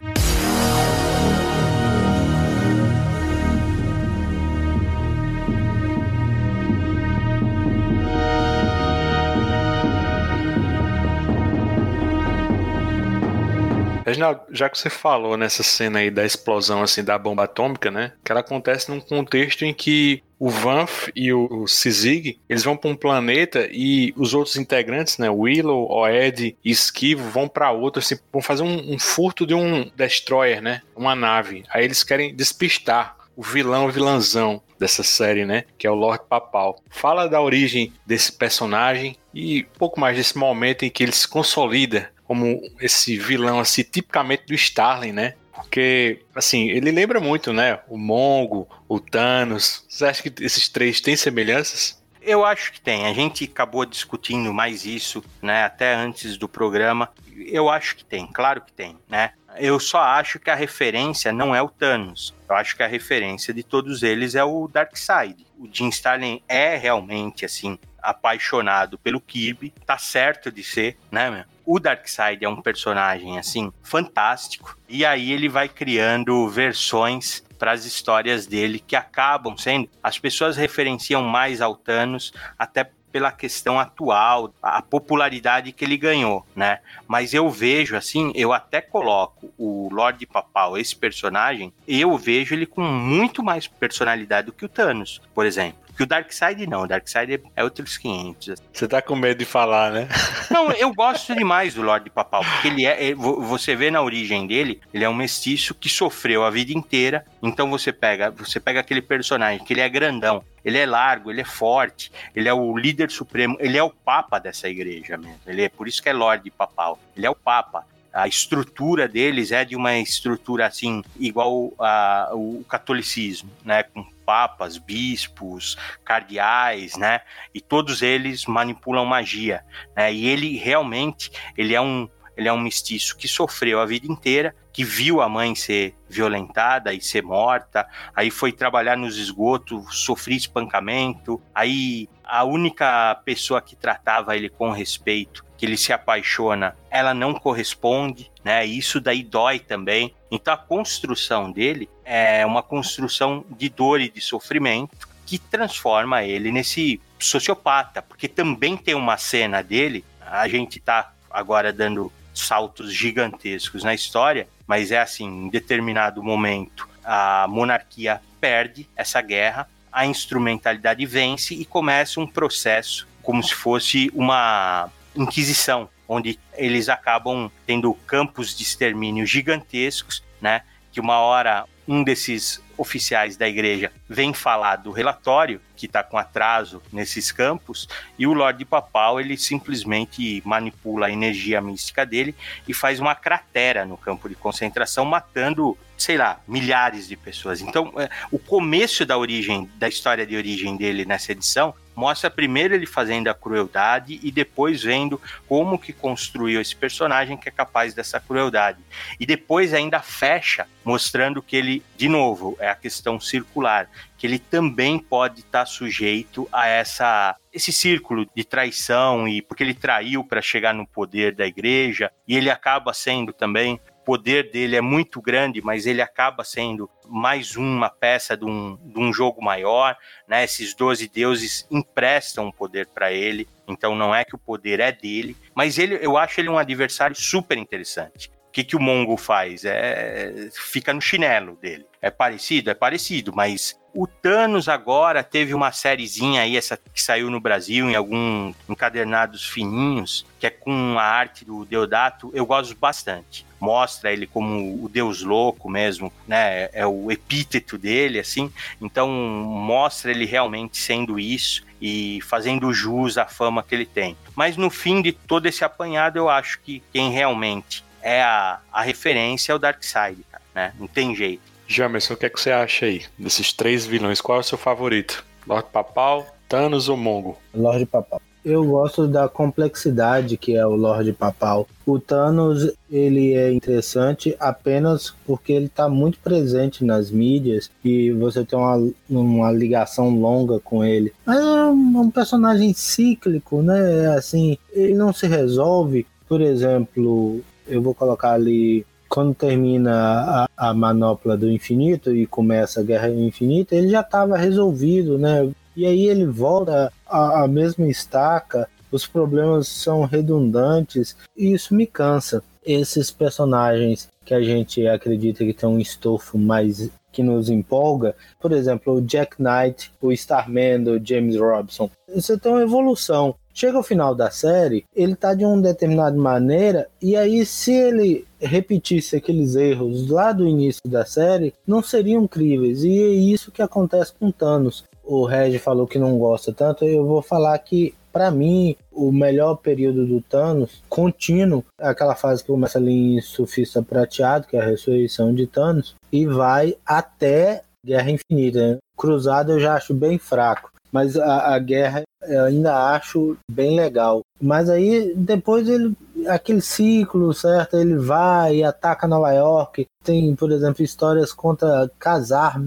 [SPEAKER 3] Reginaldo, já que você falou nessa cena aí da explosão assim da bomba atômica, né? Que ela acontece num contexto em que o Vanf e o Sizig, eles vão para um planeta e os outros integrantes, né, Willow, Oed e Esquivo vão para outro, assim, vão fazer um, um, furto de um destroyer, né, uma nave. Aí eles querem despistar o vilão, o vilãzão dessa série, né, que é o Lord Papal. Fala da origem desse personagem e um pouco mais desse momento em que ele se consolida como esse vilão assim tipicamente do Starling, né? Porque, assim, ele lembra muito, né? O Mongo, o Thanos. Você acha que esses três têm semelhanças?
[SPEAKER 5] Eu acho que tem. A gente acabou discutindo mais isso, né? Até antes do programa. Eu acho que tem, claro que tem, né? Eu só acho que a referência não é o Thanos. Eu acho que a referência de todos eles é o Darkseid. O Jim Starlin é realmente, assim, apaixonado pelo Kirby. Tá certo de ser, né, meu? O Darkseid é um personagem, assim, fantástico. E aí ele vai criando versões para as histórias dele que acabam sendo. As pessoas referenciam mais ao Thanos, até pela questão atual, a popularidade que ele ganhou, né? Mas eu vejo assim, eu até coloco o Lorde Papal, esse personagem, eu vejo ele com muito mais personalidade do que o Thanos, por exemplo. Que o Darkseid não, o Darkseid é outros 500.
[SPEAKER 3] Você tá com medo de falar, né?
[SPEAKER 5] Não, eu gosto demais do Lorde Papal, porque ele é, você vê na origem dele, ele é um mestiço que sofreu a vida inteira. Então você pega, você pega aquele personagem que ele é grandão, ele é largo, ele é forte, ele é o líder supremo, ele é o papa dessa igreja mesmo. Ele é por isso que é Lorde Papal. Ele é o papa a estrutura deles é de uma estrutura assim igual ao catolicismo, né, com papas, bispos, cardeais, né? E todos eles manipulam magia, né? E ele realmente, ele é um ele é um mestiço que sofreu a vida inteira, que viu a mãe ser violentada e ser morta, aí foi trabalhar nos esgotos, sofria espancamento, aí a única pessoa que tratava ele com respeito, que ele se apaixona, ela não corresponde, né? Isso daí dói também. Então a construção dele é uma construção de dor e de sofrimento que transforma ele nesse sociopata, porque também tem uma cena dele, a gente tá agora dando saltos gigantescos na história, mas é assim, em determinado momento a monarquia perde essa guerra, a instrumentalidade vence e começa um processo como se fosse uma inquisição, onde eles acabam tendo campos de extermínio gigantescos, né? Que uma hora um desses oficiais da igreja vêm falar do relatório, que está com atraso nesses campos, e o Lorde Papal ele simplesmente manipula a energia mística dele e faz uma cratera no campo de concentração, matando sei lá, milhares de pessoas. Então, é, o começo da origem, da história de origem dele nessa edição, mostra primeiro ele fazendo a crueldade e depois vendo como que construiu esse personagem que é capaz dessa crueldade. E depois ainda fecha mostrando que ele, de novo, é a questão circular, que ele também pode estar sujeito a essa esse círculo de traição e porque ele traiu para chegar no poder da igreja e ele acaba sendo também poder dele é muito grande, mas ele acaba sendo mais uma peça de um, de um jogo maior, né? Esses 12 deuses emprestam poder para ele, então não é que o poder é dele, mas ele, eu acho ele um adversário super interessante. O que, que o Mongo faz? É, fica no chinelo dele. É parecido? É parecido, mas o Thanos agora teve uma sériezinha aí, essa que saiu no Brasil, em alguns encadernados fininhos, que é com a arte do Deodato, eu gosto bastante. Mostra ele como o deus louco mesmo, né? É o epíteto dele, assim. Então, mostra ele realmente sendo isso e fazendo jus à fama que ele tem. Mas no fim de todo esse apanhado, eu acho que quem realmente é a, a referência é o Darkseid, né? Não tem jeito.
[SPEAKER 3] Jamerson, o que, é que você acha aí desses três vilões? Qual é o seu favorito? Lord Papal, Thanos ou Mongo?
[SPEAKER 4] Lorde Papal. Eu gosto da complexidade que é o Lorde Papal. O Thanos ele é interessante apenas porque ele está muito presente nas mídias e você tem uma, uma ligação longa com ele. Mas é um personagem cíclico, né? Assim, ele não se resolve. Por exemplo, eu vou colocar ali quando termina a, a manopla do infinito e começa a guerra infinita, ele já estava resolvido, né? E aí ele volta à, mesma estaca, os problemas são redundantes e isso me cansa. Esses personagens que a gente acredita que tem um estofo mais que nos empolga, por exemplo, o Jack Knight, o Starman do James Robson, você tem uma evolução. Chega ao final da série, ele tá de uma determinada maneira, e aí se ele repetisse aqueles erros lá do início da série, não seriam críveis. E é isso que acontece com Thanos. O Reg falou que não gosta tanto, eu vou falar que para mim, o melhor período do Thanos, contínuo, é aquela fase que começa ali em Sufista Prateado, que é a ressurreição de Thanos, e vai até Guerra Infinita. Cruzado eu já acho bem fraco mas a, a guerra eu ainda acho bem legal. Mas aí depois ele aquele ciclo, certo? Ele vai e ataca Nova York. Tem, por exemplo, histórias contra casar.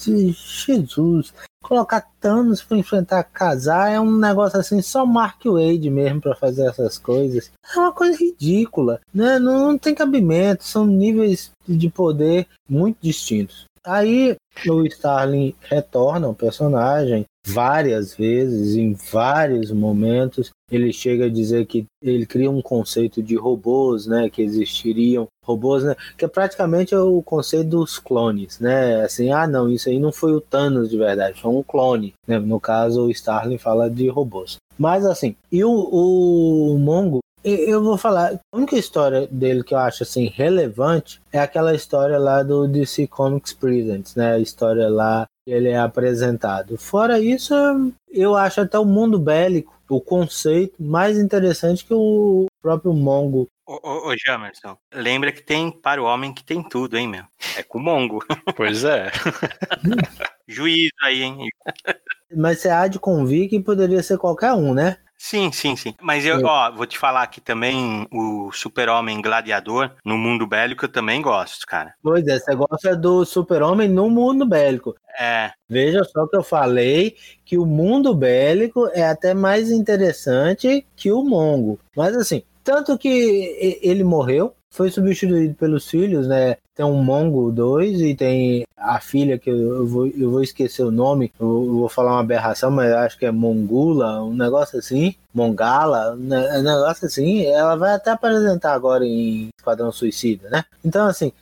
[SPEAKER 4] Jesus, colocar Thanos para enfrentar casar é um negócio assim, só Mark Wade mesmo para fazer essas coisas. É uma coisa ridícula, né? Não, não tem cabimento, são níveis de poder muito distintos. Aí o Starling retorna o personagem várias vezes, em vários momentos. Ele chega a dizer que ele cria um conceito de robôs, né, que existiriam robôs, né, que é praticamente o conceito dos clones, né? Assim, ah, não, isso aí não foi o Thanos de verdade, foi um clone, né? No caso, o Starling fala de robôs. Mas assim, e o, o Mongo eu vou falar, a única história dele que eu acho assim relevante é aquela história lá do DC Comics Presents, né? A história lá que ele é apresentado. Fora isso, eu acho até o mundo bélico, o conceito mais interessante que o próprio Mongo.
[SPEAKER 5] Ô, ô, ô Jamerson, lembra que tem para o homem que tem tudo, hein, meu? É com o Mongo.
[SPEAKER 3] Pois é.
[SPEAKER 5] Juízo aí, hein?
[SPEAKER 4] Mas você há de convir que poderia ser qualquer um, né?
[SPEAKER 5] Sim, sim, sim. Mas eu, ó, vou te falar que também o Super-Homem Gladiador no mundo bélico eu também gosto, cara.
[SPEAKER 4] Pois é, você gosta do Super-Homem no mundo bélico.
[SPEAKER 5] É.
[SPEAKER 4] Veja só que eu falei que o mundo bélico é até mais interessante que o Mongo. Mas assim, tanto que ele morreu, foi substituído pelos filhos, né? Tem um Mongo 2 e tem a filha que eu vou, eu vou esquecer o nome, eu vou falar uma aberração, mas acho que é Mongula, um negócio assim, Mongala, um negócio assim. Ela vai até apresentar agora em Esquadrão Suicida, né? Então, assim,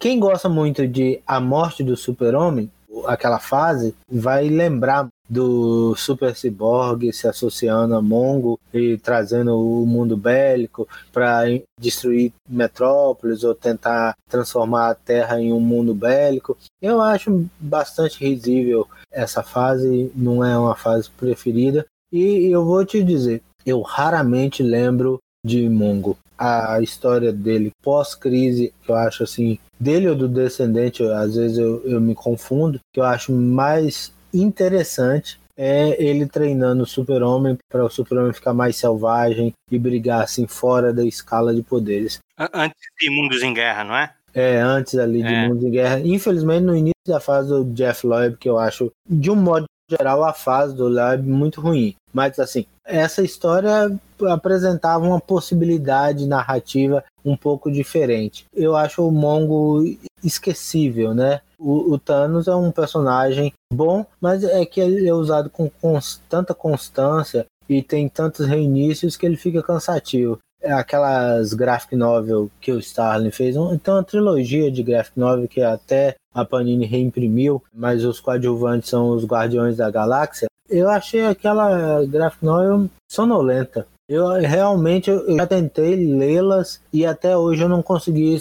[SPEAKER 4] quem gosta muito de A Morte do Super-Homem, aquela fase, vai lembrar do Super Cyborg se associando a Mongo e trazendo o mundo bélico para destruir metrópoles ou tentar transformar a Terra em um mundo bélico. Eu acho bastante risível essa fase, não é uma fase preferida. E eu vou te dizer, eu raramente lembro de Mongo. A história dele pós-crise, que eu acho assim, dele ou do descendente, às vezes eu, eu me confundo, que eu acho mais interessante é ele treinando o super-homem para o super-homem ficar mais selvagem e brigar assim fora da escala de poderes.
[SPEAKER 5] Antes de Mundos em Guerra, não é?
[SPEAKER 4] É, antes ali de
[SPEAKER 5] É.
[SPEAKER 4] Mundos em Guerra. Infelizmente, no início da fase do Jeff Loeb, que eu acho, de um modo geral, a fase do Loeb muito ruim. Mas, assim, essa história apresentava uma possibilidade narrativa um pouco diferente. Eu acho o Mongo esquecível, né? O, o Thanos é um personagem bom, mas é que ele é usado com cons- tanta constância e tem tantos reinícios que ele fica cansativo. É Aquelas graphic novel que o Starlin fez, então uma trilogia de graphic novel que até a Panini reimprimiu, mas os coadjuvantes são os Guardiões da Galáxia. Eu achei aquela graphic novel sonolenta. Eu realmente eu já tentei lê-las e até hoje eu não consegui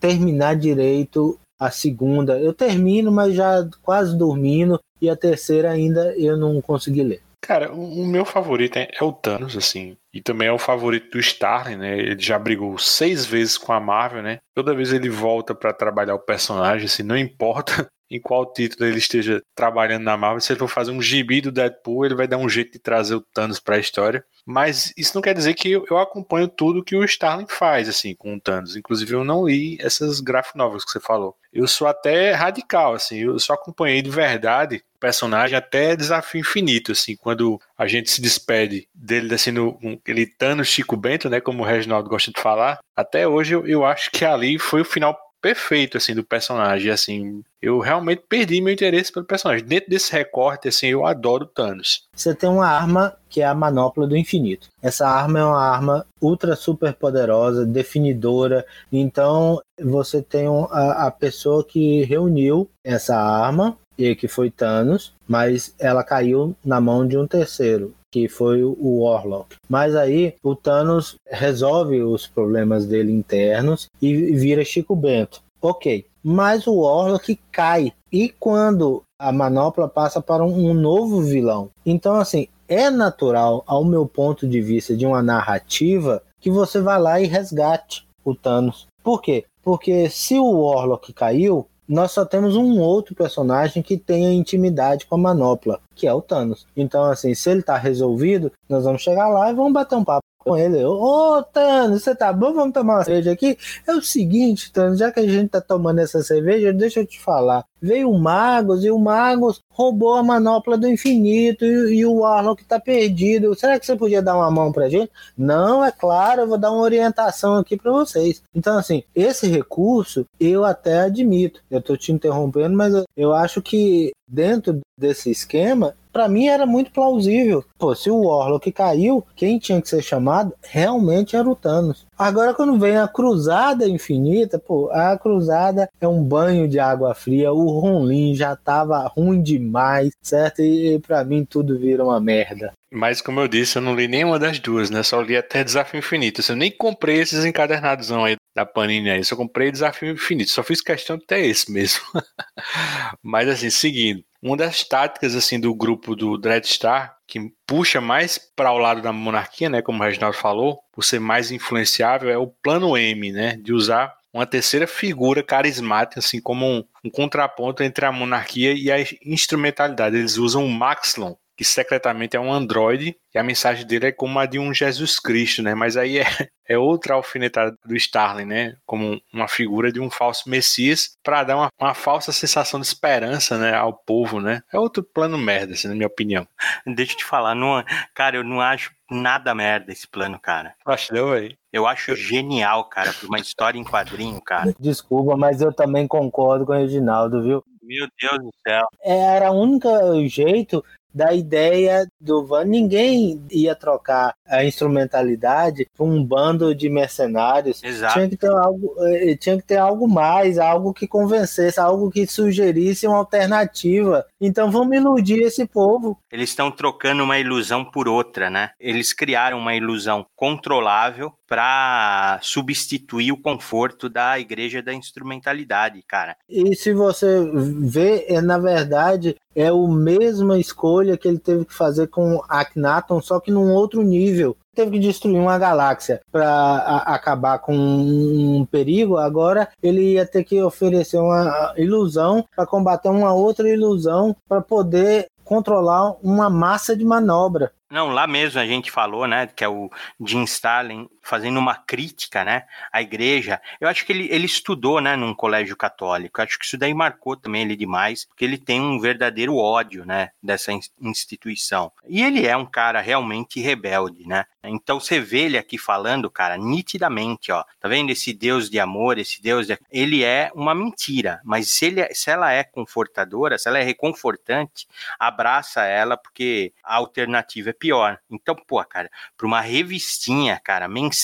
[SPEAKER 4] terminar direito a segunda. Eu termino, mas já quase dormindo e a terceira ainda eu não consegui ler.
[SPEAKER 3] Cara, o, meu favorito é, é o Thanos, assim. E também é o favorito do Starling, né? Ele já brigou seis vezes com a Marvel, né? Toda vez ele volta pra trabalhar o personagem, assim, não importa em qual título ele esteja trabalhando na Marvel, se ele for fazer um gibi do Deadpool, ele vai dar um jeito de trazer o Thanos pra história. Mas isso não quer dizer que eu, acompanho tudo que o Starling faz, assim, com o Thanos. Inclusive, eu não li essas graphic novels que você falou. Eu sou até radical, assim, eu só acompanhei de verdade o personagem até Desafio Infinito, assim, quando a gente se despede dele, assim, no um, aquele Thanos Chico Bento, né, como o Reginaldo gosta de falar. Até hoje eu, eu acho que ali foi o final perfeito, assim, do personagem, assim, eu realmente perdi meu interesse pelo personagem. Dentro desse recorte, assim, eu adoro Thanos.
[SPEAKER 4] Você tem uma arma que é a manopla do infinito. Essa arma é uma arma ultra super poderosa, definidora. Então você tem a, a pessoa que reuniu essa arma e que foi Thanos, mas ela caiu na mão de um terceiro, que foi o Warlock. Mas aí o Thanos resolve os problemas dele internos e vira Chico Bento. Ok, mas o Warlock cai. E quando a manopla passa para um, novo vilão? Então, assim, é natural, ao meu ponto de vista de uma narrativa, que você vá lá e resgate o Thanos. Por quê? Porque se o Warlock caiu, nós só temos um outro personagem que tenha intimidade com a manopla, que é o Thanos. Então, assim, se ele tá resolvido, nós vamos chegar lá e vamos bater um papo com ele. Ô, Thanos, você tá bom? Vamos tomar uma cerveja aqui? É o seguinte, Thanos, já que a gente tá tomando essa cerveja, deixa eu te falar. Veio o Magos e o Magos roubou a manopla do infinito e, e o Warlock tá perdido. Será que você podia dar uma mão pra gente? Não, é claro, eu vou dar uma orientação aqui para vocês. Então, assim, esse recurso eu até admito. Eu tô te interrompendo, mas eu acho que dentro desse esquema, para mim era muito plausível. Pô, se o Warlock caiu, quem tinha que ser chamado realmente era o Thanos. Agora, quando vem a Cruzada Infinita, pô, a Cruzada é um banho de água fria. O Ronlin já tava ruim demais, certo? E, para mim tudo vira uma merda.
[SPEAKER 3] Mas, como eu disse, eu não li nenhuma das duas, né? Só li até Desafio Infinito. Eu nem comprei esses encadernados aí da Panini aí. Só comprei Desafio Infinito. Só fiz questão de ter esse mesmo. Mas, assim, seguindo. Uma das táticas, assim, do grupo do Dreadstar, que puxa mais para o lado da monarquia, né? Como o Reginaldo falou, por ser mais influenciável, é o plano M, né? De usar uma terceira figura carismática, assim, como um, um contraponto entre a monarquia e a instrumentalidade. Eles usam o Maxlon, que secretamente é um androide, e a mensagem dele é como a de um Jesus Cristo, né? Mas aí é, é outra alfinetada do Starling, né? Como uma figura de um falso Messias, para dar uma, uma falsa sensação de esperança, né? Ao povo, né? É outro plano merda, assim, na minha opinião.
[SPEAKER 5] Deixa eu te falar, não, cara, eu não acho nada merda esse plano, cara.
[SPEAKER 3] Acho não, velho.
[SPEAKER 5] Eu acho genial, cara, por uma história em quadrinho, cara.
[SPEAKER 4] Desculpa, mas eu também concordo com o Reginaldo, viu?
[SPEAKER 5] Meu Deus do céu.
[SPEAKER 4] Era o único jeito da ideia do Van. Ninguém ia trocar a instrumentalidade para um bando de mercenários.
[SPEAKER 5] Exato.
[SPEAKER 4] Tinha que ter algo, eh, tinha que ter algo mais, algo que convencesse, algo que sugerisse uma alternativa. Então vamos iludir esse povo.
[SPEAKER 5] Eles estão trocando uma ilusão por outra, né? Eles criaram uma ilusão controlável para substituir o conforto da igreja da instrumentalidade, cara.
[SPEAKER 4] E se você vê, é na verdade é a mesma escolha que ele teve que fazer com Akhenaton, só que num outro nível. Teve que destruir uma galáxia para acabar com um perigo. Agora ele ia ter que oferecer uma ilusão para combater uma outra ilusão para poder controlar uma massa de manobra.
[SPEAKER 5] Não, lá mesmo a gente falou, né, que é o Jim Stalin fazendo uma crítica, né, à igreja. Eu acho que ele, ele estudou, né, num colégio católico. Eu acho que isso daí marcou também ele demais, porque ele tem um verdadeiro ódio, né, dessa instituição. E ele é um cara realmente rebelde, né? Então você vê ele aqui falando, cara, nitidamente, ó. Tá vendo esse Deus de amor, esse Deus de... ele é uma mentira, mas se ele é, se ela é confortadora, se ela é reconfortante, abraça ela porque a alternativa é pior. Então, pô, cara, para uma revistinha, cara, mensal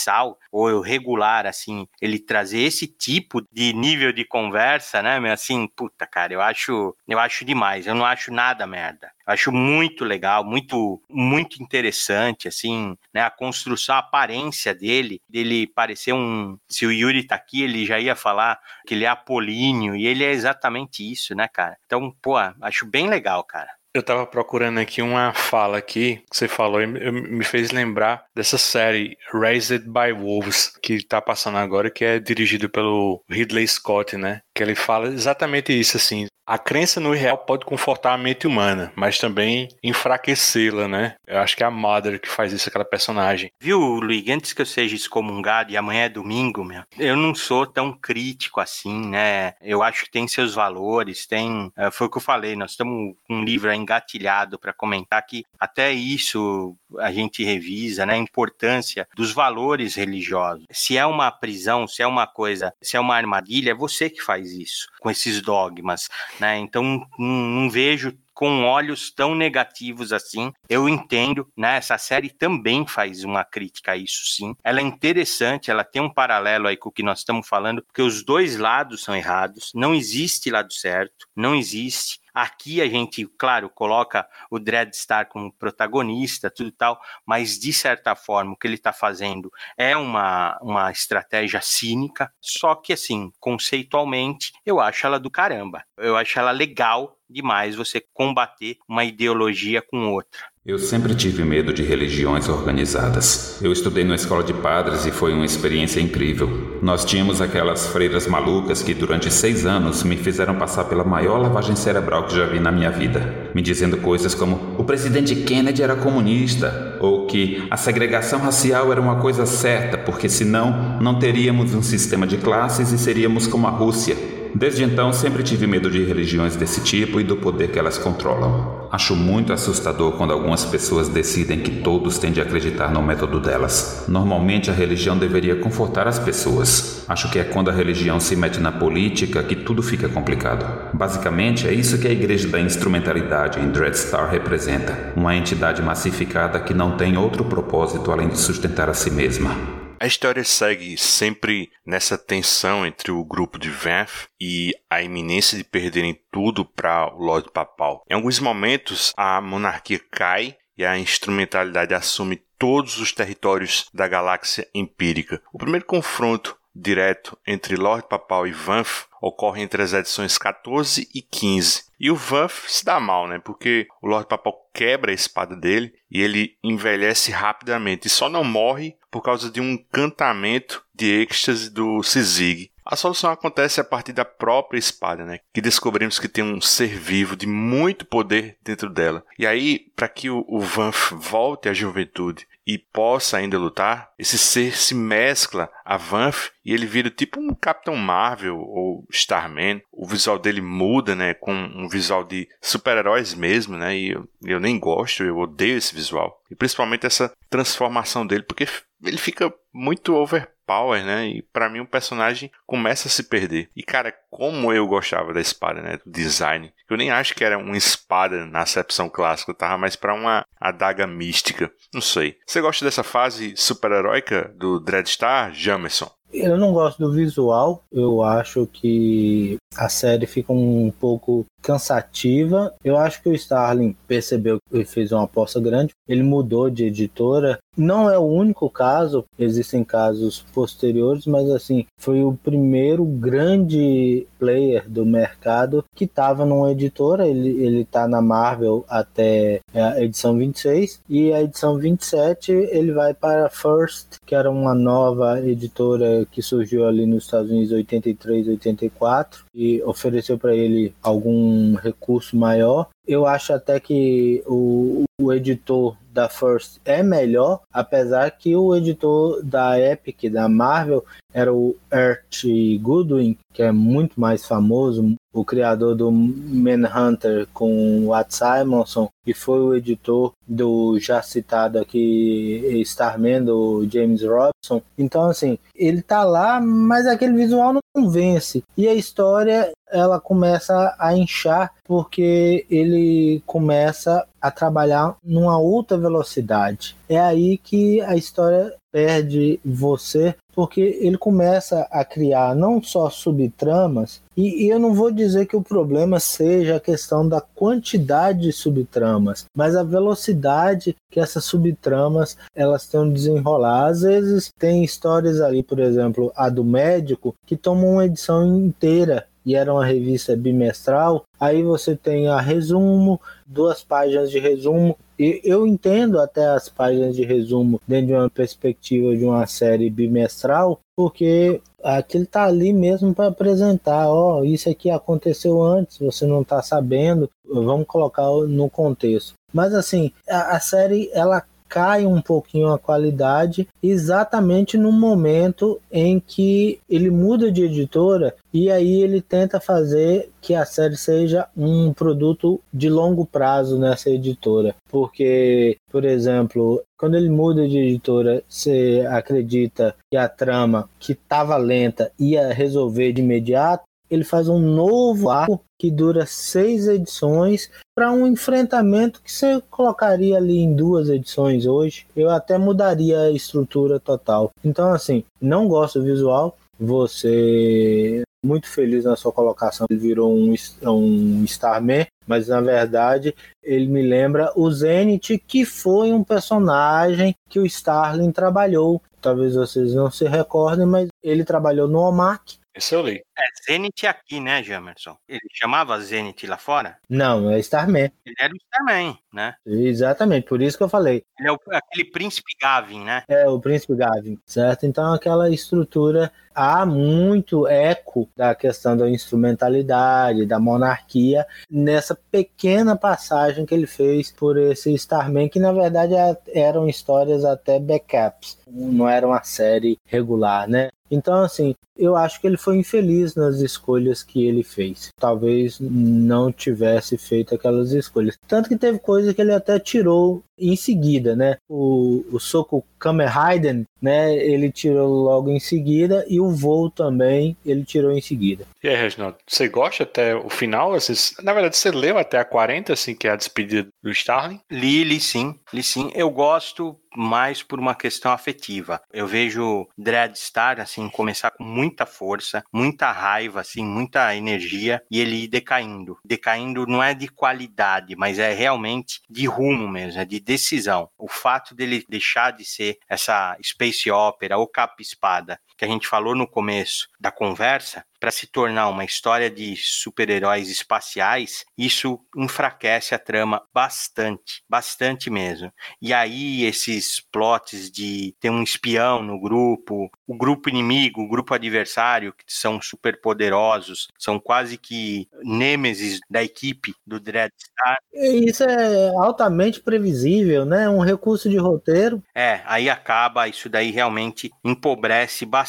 [SPEAKER 5] ou regular, assim, ele trazer esse tipo de nível de conversa, né, assim, puta, cara, eu acho, eu acho demais. Eu não acho nada merda. Eu acho muito legal, muito, muito interessante, assim, né, a construção, a aparência dele, dele parecer um, se o Yuri tá aqui, ele já ia falar que ele é apolíneo, e ele é exatamente isso, né, cara? Então, pô, acho bem legal, cara.
[SPEAKER 3] Eu tava procurando aqui uma fala aqui que você falou e me fez lembrar dessa série Raised by Wolves que tá passando agora, que é dirigido pelo Ridley Scott, né? Que ele fala exatamente isso assim. A crença no real pode confortar a mente humana, mas também enfraquecê-la, né? Eu acho que é a Mother que faz isso, aquela personagem.
[SPEAKER 5] Viu, Luiz? Antes que eu seja excomungado e amanhã é domingo, meu, eu não sou tão crítico assim, né? Eu acho que tem seus valores, tem. Eh, foi o que eu falei, nós estamos com um livro engatilhado para comentar que até isso a gente revisa, né? A importância dos valores religiosos. Se é uma prisão, se é uma coisa, se é uma armadilha, é você que faz isso, com esses dogmas né? Então não, vejo com olhos tão negativos assim. Eu entendo, né? Essa série também faz uma crítica a isso, sim. Ela é interessante, ela tem um paralelo aí com o que nós estamos falando, porque os dois lados são errados. Não existe lado certo, não existe. Aqui a gente, claro, coloca o Dreadstar como protagonista, tudo tal, mas de certa forma o que ele está fazendo é uma, uma estratégia cínica, só que assim, conceitualmente, eu acho ela do caramba. Eu acho ela legal demais você combater uma ideologia com outra.
[SPEAKER 1] Eu sempre tive medo de religiões organizadas. Eu estudei na escola de padres e foi uma experiência incrível. Nós tínhamos aquelas freiras malucas que durante seis anos me fizeram passar pela maior lavagem cerebral que já vi na minha vida, me dizendo coisas como o presidente Kennedy era comunista ou que a segregação racial era uma coisa certa porque senão não teríamos um sistema de classes e seríamos como a Rússia. Desde então, sempre tive medo de religiões desse tipo e do poder que elas controlam. Acho muito assustador quando algumas pessoas decidem que todos têm de acreditar no método delas. Normalmente, a religião deveria confortar as pessoas. Acho que é quando a religião se mete na política que tudo fica complicado. Basicamente, é isso que a Igreja da Instrumentalidade em Dreadstar representa: uma entidade massificada que não tem outro propósito além de sustentar a si mesma.
[SPEAKER 6] A história segue sempre nessa tensão entre o grupo de Vanth e a iminência de perderem tudo para o Lorde Papal. Em alguns momentos, a monarquia cai e a instrumentalidade assume todos os territórios da galáxia empírica. O primeiro confronto direto entre Lord Papal e Vanth ocorre entre as edições 14 e 15. E o Vanth se dá mal, né? Porque o Lord Papal quebra a espada dele e ele envelhece rapidamente e só não morre por causa de um encantamento de êxtase do Sizig. A solução acontece a partir da própria espada, né? Que descobrimos que tem um ser vivo de muito poder dentro dela. E aí, para que o, o Vanf volte à juventude e possa ainda lutar, esse ser se mescla a Vanf e ele vira tipo um Capitão Marvel ou Starman. O visual dele muda, né, com um visual de super-heróis mesmo, né? E eu, eu nem gosto, eu odeio esse visual. E principalmente essa transformação dele, porque ele fica muito over power, né? E para mim o personagem começa a se perder. E cara, como eu gostava da espada, né? Do design. Eu nem acho que era uma espada na acepção clássica, tava mais para uma adaga mística. Não sei. Você gosta dessa fase super-heróica do Dreadstar, Jamerson?
[SPEAKER 4] Eu não gosto do visual, eu acho que a série fica um pouco cansativa. Eu acho que o Starling percebeu que fez uma aposta grande, ele mudou de editora. Não é o único caso, existem casos posteriores, mas assim, foi o primeiro grande player do mercado que estava numa editora. Ele, ele tá na Marvel até a edição 26 e a edição 27 ele vai para First, que era uma nova editora que surgiu ali nos Estados Unidos 83, 84 e ofereceu para ele algum recurso maior. Eu acho até que o, o editor da First é melhor, apesar que o editor da Epic, da Marvel, era o Art Goodwin, que é muito mais famoso, o criador do Manhunter com Watt Simonson, e foi o editor do já citado aqui Starman, do James Robson. Então, assim, ele tá lá, mas aquele visual não convence. E a história, ela começa a inchar porque ele começa a trabalhar numa outra velocidade. É aí que a história perde você, porque ele começa a criar não só subtramas, e, e, eu não vou dizer que o problema seja a questão da quantidade de subtramas, mas a velocidade que essas subtramas elas têm desenrolar. Às vezes tem histórias ali, por exemplo, a do médico, que toma uma edição inteira e era uma revista bimestral, aí você tem a resumo, duas páginas de resumo. E eu entendo até as páginas de resumo dentro de uma perspectiva de uma série bimestral, porque aquilo tá ali mesmo para apresentar, ó, oh, isso aqui aconteceu antes, você não tá sabendo, vamos colocar no contexto. Mas assim, a, a série ela cai um pouquinho a qualidade exatamente no momento em que ele muda de editora e aí ele tenta fazer que a série seja um produto de longo prazo nessa editora. Porque, por exemplo, quando ele muda de editora, você acredita que a trama que estava lenta ia resolver de imediato, ele faz um novo arco que dura seis edições para um enfrentamento que você colocaria ali em duas edições hoje. Eu até mudaria a estrutura total. Então, assim, não gosto do visual. Você muito feliz na sua colocação. Ele virou um, um Starman, mas na verdade ele me lembra o Zenith, que foi um personagem que o Starling trabalhou. Talvez vocês não se recordem, mas ele trabalhou no OMAC
[SPEAKER 3] esse eu li.
[SPEAKER 5] É, Zenith aqui, né, Jamerson? Ele chamava Zenith lá fora?
[SPEAKER 4] Não, é Starman.
[SPEAKER 5] Ele era o Starman, né?
[SPEAKER 4] Exatamente, por isso que eu falei.
[SPEAKER 5] Ele é o, aquele príncipe Gavin, né?
[SPEAKER 4] É, o príncipe Gavin, certo? Então aquela estrutura há muito eco da questão da instrumentalidade, da monarquia, nessa pequena passagem que ele fez por esse Starman, que na verdade é, eram histórias até backups, não era uma série regular, né? Então, assim, eu acho que ele foi infeliz nas escolhas que ele fez. Talvez não tivesse feito aquelas escolhas. Tanto que teve coisa que ele até tirou em seguida, né? O, o soco Kamen Rider, né? Ele tirou logo em seguida e o voo também ele tirou em seguida.
[SPEAKER 3] E aí, Reginaldo, você gosta até o final? Assim, na verdade, você leu até a 40, assim, que é a despedida do Starling?
[SPEAKER 5] Li, li sim, li sim. Eu gosto mais por uma questão afetiva. Eu vejo Dreadstar, assim, começar com muita força, muita raiva, assim, muita energia, e ele ir decaindo. Decaindo não é de qualidade, mas é realmente de rumo mesmo, é de decisão. O fato dele deixar de ser essa space opera ou capa-espada que a gente falou no começo da conversa, para se tornar uma história de super-heróis espaciais, isso enfraquece a trama bastante, bastante mesmo. E aí esses plots de ter um espião no grupo, o grupo inimigo, o grupo adversário, que são super poderosos, são quase que nêmesis da equipe do Dreadstar.
[SPEAKER 4] Isso é altamente previsível, né? Um recurso de roteiro.
[SPEAKER 5] É, aí acaba, isso daí realmente empobrece bastante,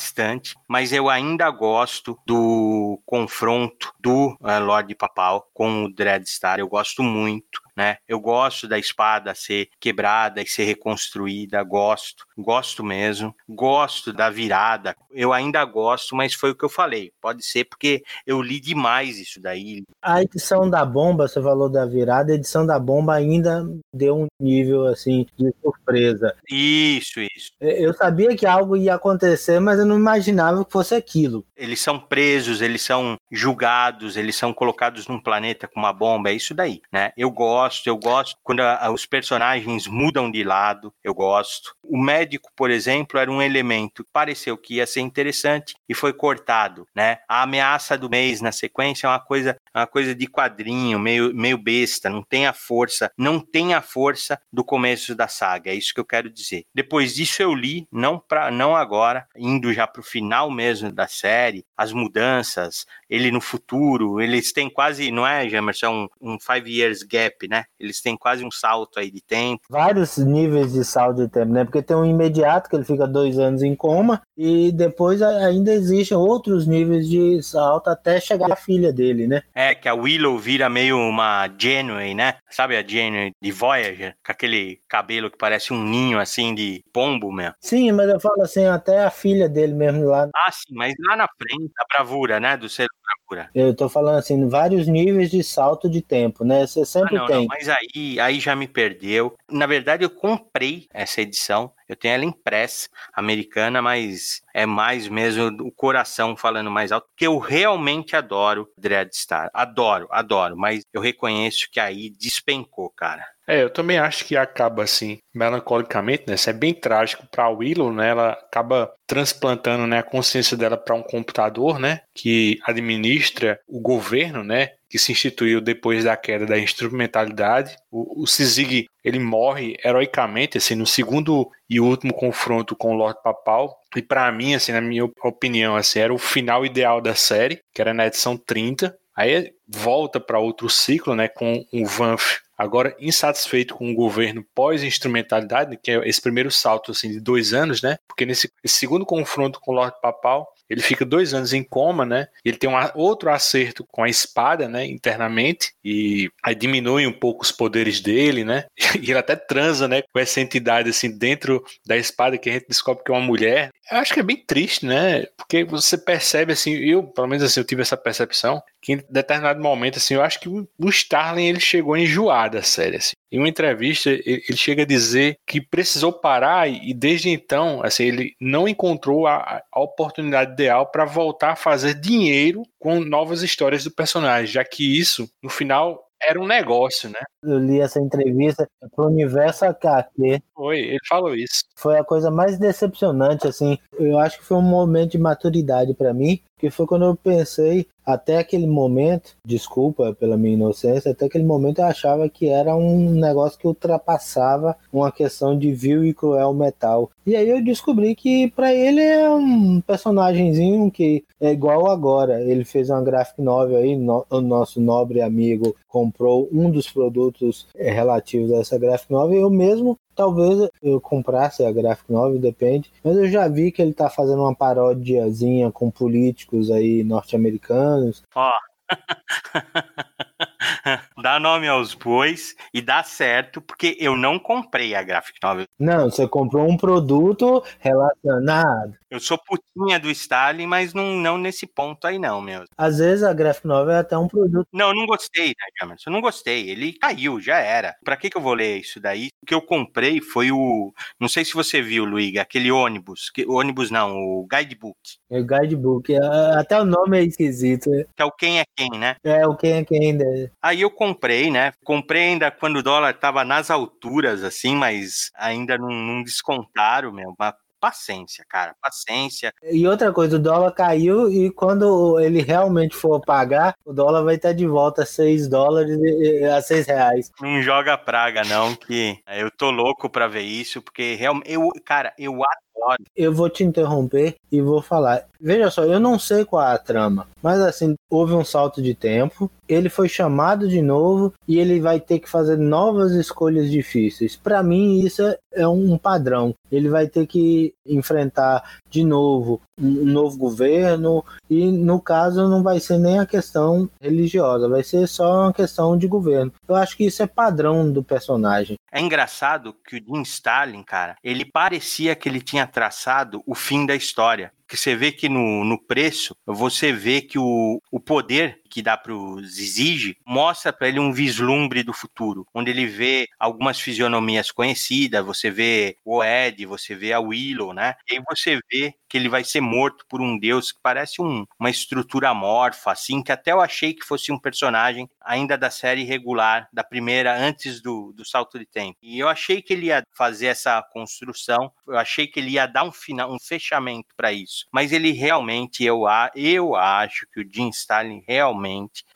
[SPEAKER 5] mas eu ainda gosto do confronto do uh, Lorde Papal com o Dreadstar. Eu gosto muito. Né? Eu gosto da espada ser quebrada e ser reconstruída, gosto, gosto mesmo. Gosto da virada. Eu ainda gosto, mas foi o que eu falei. Pode ser porque eu li demais isso daí.
[SPEAKER 4] A edição da bomba, você falou da virada, a edição da bomba ainda deu um nível assim de surpresa.
[SPEAKER 5] Isso, isso.
[SPEAKER 4] Eu sabia que algo ia acontecer, mas eu não imaginava que fosse aquilo.
[SPEAKER 5] Eles são presos, eles são julgados, eles são colocados num planeta com uma bomba, é isso daí, né? Eu gosto, eu gosto quando a, os personagens mudam de lado, eu gosto. O médico, por exemplo, era um elemento que pareceu que ia ser interessante e foi cortado, né? A ameaça do mês na sequência é uma coisa, uma coisa de quadrinho, meio, meio besta, não tem a força, não tem a força do começo da saga, é isso que eu quero dizer. Depois disso eu li, não para não agora, indo já para o final mesmo da série, as mudanças, ele no futuro, eles têm quase, não é, Jamerson, um, um five years gap, né? Eles têm quase um salto aí de tempo.
[SPEAKER 4] Vários níveis de salto de tempo, né? Porque tem um imediato que ele fica dois anos em coma e depois ainda existem outros níveis de salto até chegar a filha dele, né?
[SPEAKER 5] É, que a Willow vira meio uma Janeway, né? Sabe a Janeway de Voyager? Com aquele cabelo que parece um ninho, assim, de pombo, meu.
[SPEAKER 4] Sim, mas eu falo assim, até a filha dele mesmo lá.
[SPEAKER 5] Ah, sim, mas lá na frente, a bravura, né? Do ser
[SPEAKER 4] Eu tô falando assim, vários níveis de salto de tempo, né? Você sempre
[SPEAKER 5] ah, não,
[SPEAKER 4] tem. Não,
[SPEAKER 5] mas aí, aí já me perdeu. Na verdade, eu comprei essa edição. Eu tenho ela impressa, americana, mas é mais mesmo o coração falando mais alto, porque eu realmente adoro Dreadstar. Adoro, adoro, mas eu reconheço que aí despencou, cara.
[SPEAKER 3] É, eu também acho que acaba assim, melancolicamente, né? Isso é bem trágico para Willow, né? Ela acaba transplantando né, a consciência dela para um computador, né? Que administra o governo, né? Que se instituiu depois da queda da instrumentalidade. O, o Sizig, ele morre heroicamente, assim, no segundo e último confronto com o Lord Papal. E para mim, assim, na minha opinião, assim, era o final ideal da série, que era na edição 30. Aí volta para outro ciclo, né, com o Vanf agora insatisfeito com o governo pós-instrumentalidade, que é esse primeiro salto assim, de dois anos, né? Porque nesse segundo confronto com o Lorde Papal, ele fica dois anos em coma, né? Ele tem um outro acerto com a espada, né? Internamente e aí diminui um pouco os poderes dele, né? E ele até transa, né? Com essa entidade assim dentro da espada que a gente descobre que é uma mulher. Eu acho que é bem triste, né? Porque você percebe assim, eu pelo menos assim eu tive essa percepção que em determinado momento assim, eu acho que o Starling ele chegou a da série assim. Em uma entrevista ele chega a dizer que precisou parar e desde então assim ele não encontrou a, a oportunidade ideal para voltar a fazer dinheiro com novas histórias do personagem, já que isso, no final, era um negócio, né?
[SPEAKER 4] Eu li essa entrevista pro Universo HQ.
[SPEAKER 3] Foi, ele falou isso.
[SPEAKER 4] Foi a coisa mais decepcionante, assim. Eu acho que foi um momento de maturidade para mim, que foi quando eu pensei, até aquele momento, desculpa pela minha inocência, até aquele momento eu achava que era um negócio que ultrapassava uma questão de vil e cruel metal. E aí eu descobri que para ele é um personagemzinho que é igual agora. Ele fez uma graphic novel aí, no, o nosso nobre amigo comprou um dos produtos é, relativos a essa graphic novel, eu mesmo Talvez eu comprasse a Graphic Novel, depende. Mas eu já vi que ele tá fazendo uma paródiazinha com políticos aí norte-americanos.
[SPEAKER 5] Ó. dá nome aos bois e dá certo, porque eu não comprei a Graphic Novel.
[SPEAKER 4] Não, você comprou um produto relacionado.
[SPEAKER 5] Eu sou putinha do Stalin, mas não, não nesse ponto aí não, meu.
[SPEAKER 4] Às vezes a Graphic Novel é até um produto.
[SPEAKER 5] Não, eu não gostei, né, Jamerson? Eu não gostei. Ele caiu, já era. Pra que que eu vou ler isso daí? O que eu comprei foi o... Não sei se você viu, Luiga, aquele ônibus. Que... ônibus não, o guidebook.
[SPEAKER 4] É o guidebook. É, até o nome é esquisito. Né?
[SPEAKER 5] Que é o Quem é Quem, né?
[SPEAKER 4] É, o Quem é Quem. Né?
[SPEAKER 5] Aí eu comprei, né? Comprei ainda quando o dólar tava nas alturas, assim, mas ainda não, não descontaram, meu. Mas paciência, cara, paciência.
[SPEAKER 4] E outra coisa, o dólar caiu e quando ele realmente for pagar, o dólar vai estar de volta a 6 dólares a 6 reais.
[SPEAKER 5] Não joga praga, não, que eu tô louco pra ver isso, porque realmente, eu, cara, eu.
[SPEAKER 4] Eu vou te interromper e vou falar. Veja só, eu não sei qual é a trama, mas assim, houve um salto de tempo, ele foi chamado de novo e ele vai ter que fazer novas escolhas difíceis. Para mim, isso é um padrão. Ele vai ter que enfrentar de novo um novo governo e no caso não vai ser nem a questão religiosa, vai ser só uma questão de governo. Eu acho que isso é padrão do personagem.
[SPEAKER 5] É engraçado que o Jim Stalin, cara, ele parecia que ele tinha traçado o fim da história que você vê que no, no preço, você vê que o, o poder que dá para o Zizige mostra para ele um vislumbre do futuro, onde ele vê algumas fisionomias conhecidas, você vê o Ed, você vê a Willow, né? E aí você vê que ele vai ser morto por um deus que parece um, uma estrutura amorfa, assim, que até eu achei que fosse um personagem ainda da série regular, da primeira, antes do, do salto de tempo. E eu achei que ele ia fazer essa construção, eu achei que ele ia dar um final, um fechamento para isso. Mas ele realmente, eu, eu acho que o Jim Stalin realmente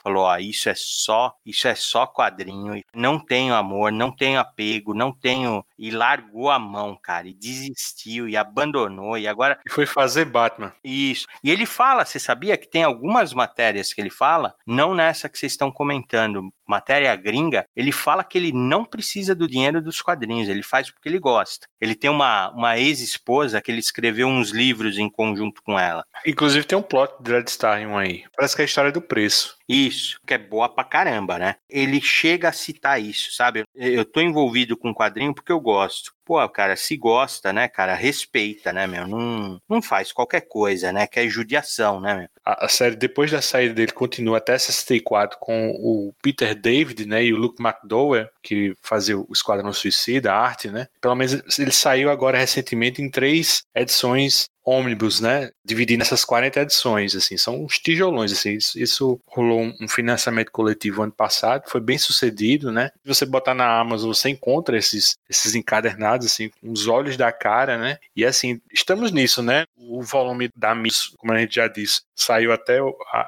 [SPEAKER 5] falou: ó, isso é só, isso é só quadrinho, não tenho amor, não tenho apego, não tenho. E largou a mão, cara, e desistiu, e abandonou, e agora.
[SPEAKER 3] E foi fazer Batman.
[SPEAKER 5] Isso. E ele fala, você sabia que tem algumas matérias que ele fala, não nessa que vocês estão comentando, matéria gringa, ele fala que ele não precisa do dinheiro dos quadrinhos, ele faz porque ele gosta. Ele tem uma, uma ex-esposa que ele escreveu uns livros em conjunto com ela.
[SPEAKER 3] Inclusive tem um plot de Dread Star aí. Parece que é a história do preço.
[SPEAKER 5] Isso, que é boa pra caramba, né? Ele chega a citar isso, sabe? Eu tô envolvido com quadrinho porque eu gosto. Pô, cara, se gosta, né, cara, respeita, né, meu? Não, não faz qualquer coisa, né? Que é judiação, né, meu?
[SPEAKER 3] A, a série, depois da saída dele, continua até 64 com o Peter David, né, e o Luke McDowell, que fazia o Esquadrão Suicida, a arte, né? Pelo menos ele saiu agora recentemente em três edições ônibus, né? Dividindo essas 40 edições, assim, são uns tijolões, assim. Isso, isso rolou um financiamento coletivo ano passado, foi bem sucedido, né? Se você botar na Amazon, você encontra esses, esses encadernados, assim, com os olhos da cara, né? E assim, estamos nisso, né? O volume da Miss, como a gente já disse, saiu até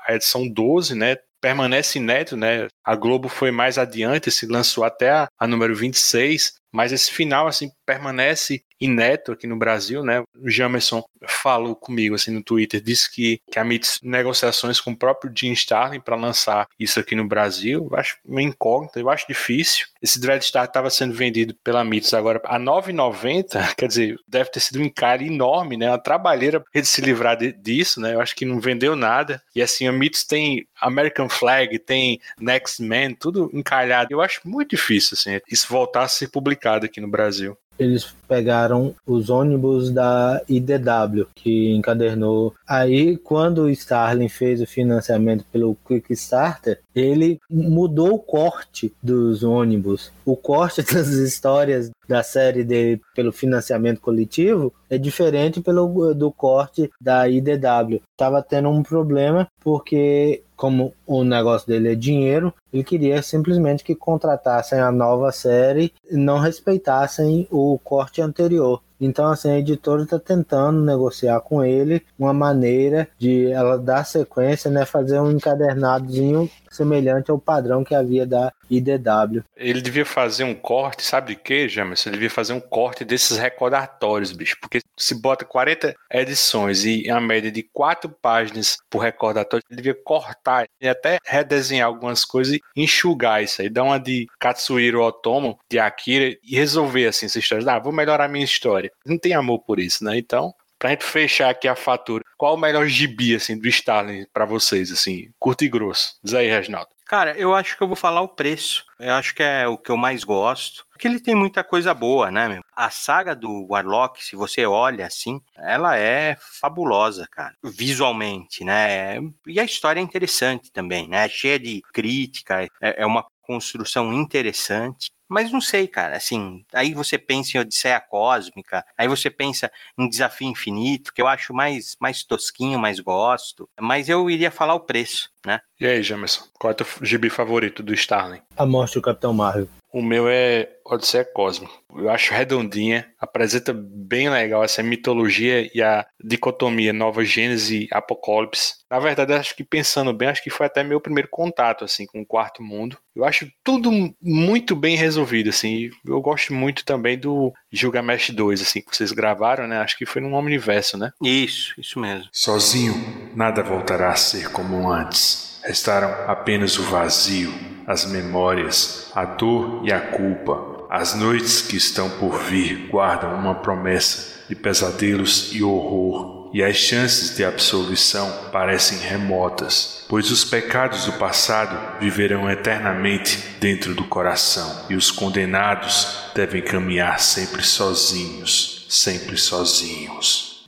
[SPEAKER 3] a edição 12, né? permanece inédito, né? A Globo foi mais adiante, se lançou até a, a número 26, mas esse final assim permanece inédito aqui no Brasil, né? O Jamerson falou comigo assim no Twitter, disse que, que MITS negociações com o próprio Jim Starlin para lançar isso aqui no Brasil. Eu acho uma incógnita, eu acho difícil. Esse Dreadstar estava sendo vendido pela MITS agora a 9,90, quer dizer, deve ter sido um encare enorme, né? Uma trabalheira de se livrar de, disso, né? Eu acho que não vendeu nada. E assim, a MITS tem American Flag, tem Next Man, tudo encalhado. Eu acho muito difícil assim, isso voltar a ser publicado aqui no Brasil.
[SPEAKER 4] Eles pegaram os ônibus da IDW, que encadernou. Aí, quando o Starling fez o financiamento pelo Kickstarter, ele mudou o corte dos ônibus. O corte das histórias da série dele pelo financiamento coletivo é diferente pelo do corte da IDW. Tava tendo um problema porque como o negócio dele é dinheiro, ele queria simplesmente que contratassem a nova série e não respeitassem o corte anterior. Então, assim, a editora está tentando negociar com ele uma maneira de ela dar sequência, né, fazer um encadernadozinho semelhante ao padrão que havia da IDW.
[SPEAKER 3] Ele devia fazer um corte, sabe de quê, Jamerson? Ele devia fazer um corte desses recordatórios, bicho, porque se bota 40 edições e a média de 4 páginas por recordatório, ele devia cortar e até redesenhar algumas coisas e enxugar isso aí, dar uma de Katsuhiro Otomo, de Akira e resolver assim essa história. Ah, vou melhorar a minha história. Não tem amor por isso, né? Então, pra gente fechar aqui a fatura, qual o melhor gibi, assim, do Stalin para vocês, assim, curto e grosso? Diz aí, Reginaldo.
[SPEAKER 5] Cara, eu acho que eu vou falar o preço. Eu acho que é o que eu mais gosto. Porque ele tem muita coisa boa, né, meu? A saga do Warlock, se você olha assim, ela é fabulosa, cara. Visualmente, né? E a história é interessante também, né? Cheia de crítica, é, é uma construção interessante. Mas não sei, cara, assim, aí você pensa em Odisseia Cósmica, aí você pensa em Desafio Infinito, que eu acho mais, mais tosquinho, mais gosto, mas eu iria falar o preço, né?
[SPEAKER 3] E aí, Jamerson, qual é o teu gibi favorito do Starling?
[SPEAKER 4] A Morte do Capitão Marvel.
[SPEAKER 3] O meu é Odisseia Cósmica. Eu acho redondinha, apresenta bem legal essa mitologia e a dicotomia Nova Gênese e Apocalipse. Na verdade, acho que pensando bem, acho que foi até meu primeiro contato assim com o Quarto Mundo. Eu acho tudo muito bem resolvido assim. Eu gosto muito também do Gilgamesh 2 assim que vocês gravaram, né? Acho que foi no Omniverso, né?
[SPEAKER 5] Isso, isso mesmo.
[SPEAKER 6] Sozinho, nada voltará a ser como antes. Restaram apenas o vazio, as memórias, a dor e a culpa. As noites que estão por vir guardam uma promessa de pesadelos e horror, e as chances de absolvição parecem remotas, pois os pecados do passado viverão eternamente dentro do coração, e os condenados devem caminhar sempre sozinhos, sempre sozinhos.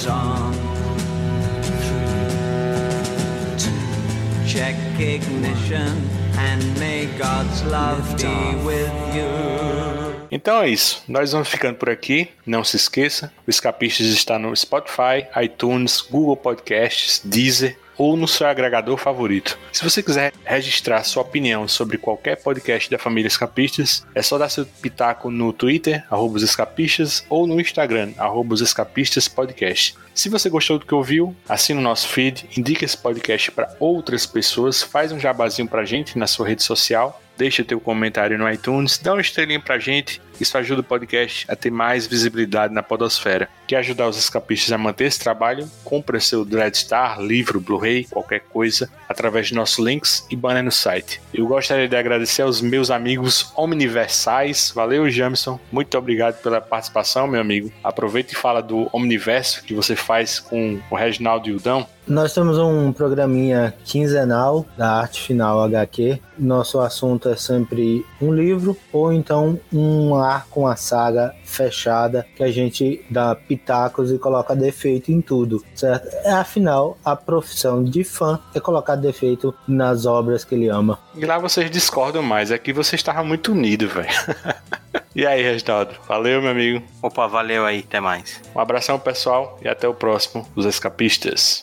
[SPEAKER 8] Engines on. Two, check ignition and may God's love be with you.
[SPEAKER 3] Então é isso. Nós vamos ficando por aqui. Não se esqueça, o Escapistas está no Spotify, iTunes, Google Podcasts, Deezer ou no seu agregador favorito. Se você quiser registrar sua opinião sobre qualquer podcast da família Escapistas, é só dar seu pitaco no Twitter, arroba os escapistas, ou no Instagram, arroba os escapistas podcast. Se você gostou do que ouviu, assina o nosso feed, indica esse podcast para outras pessoas, faz um jabazinho pra gente na sua rede social, deixa teu comentário no iTunes, dá uma estrelinha pra gente, isso ajuda o podcast a ter mais visibilidade na podosfera. Quer ajudar os escapistas a manter esse trabalho? Compre seu Dreadstar, livro, Blu-ray, qualquer coisa, através de nossos links e banner no site. Eu gostaria de agradecer aos meus amigos omniversais. Valeu, Jamison. Muito obrigado pela participação, meu amigo. Aproveita e fala do Omniverso que você faz com o Reginaldo e o Dão.
[SPEAKER 4] Nós temos um programinha quinzenal da Arte Final HQ. Nosso assunto é sempre um livro ou então um arco, uma saga fechada que a gente dá pitacos e coloca defeito em tudo, certo? É, afinal, a profissão de fã é colocar defeito nas obras que ele ama.
[SPEAKER 3] E lá vocês discordam mais, aqui você estava muito unido, velho. e aí, Reginaldo? Valeu, meu amigo.
[SPEAKER 5] Opa, valeu aí, até mais.
[SPEAKER 3] Um abração, pessoal, e até o próximo, Os Escapistas.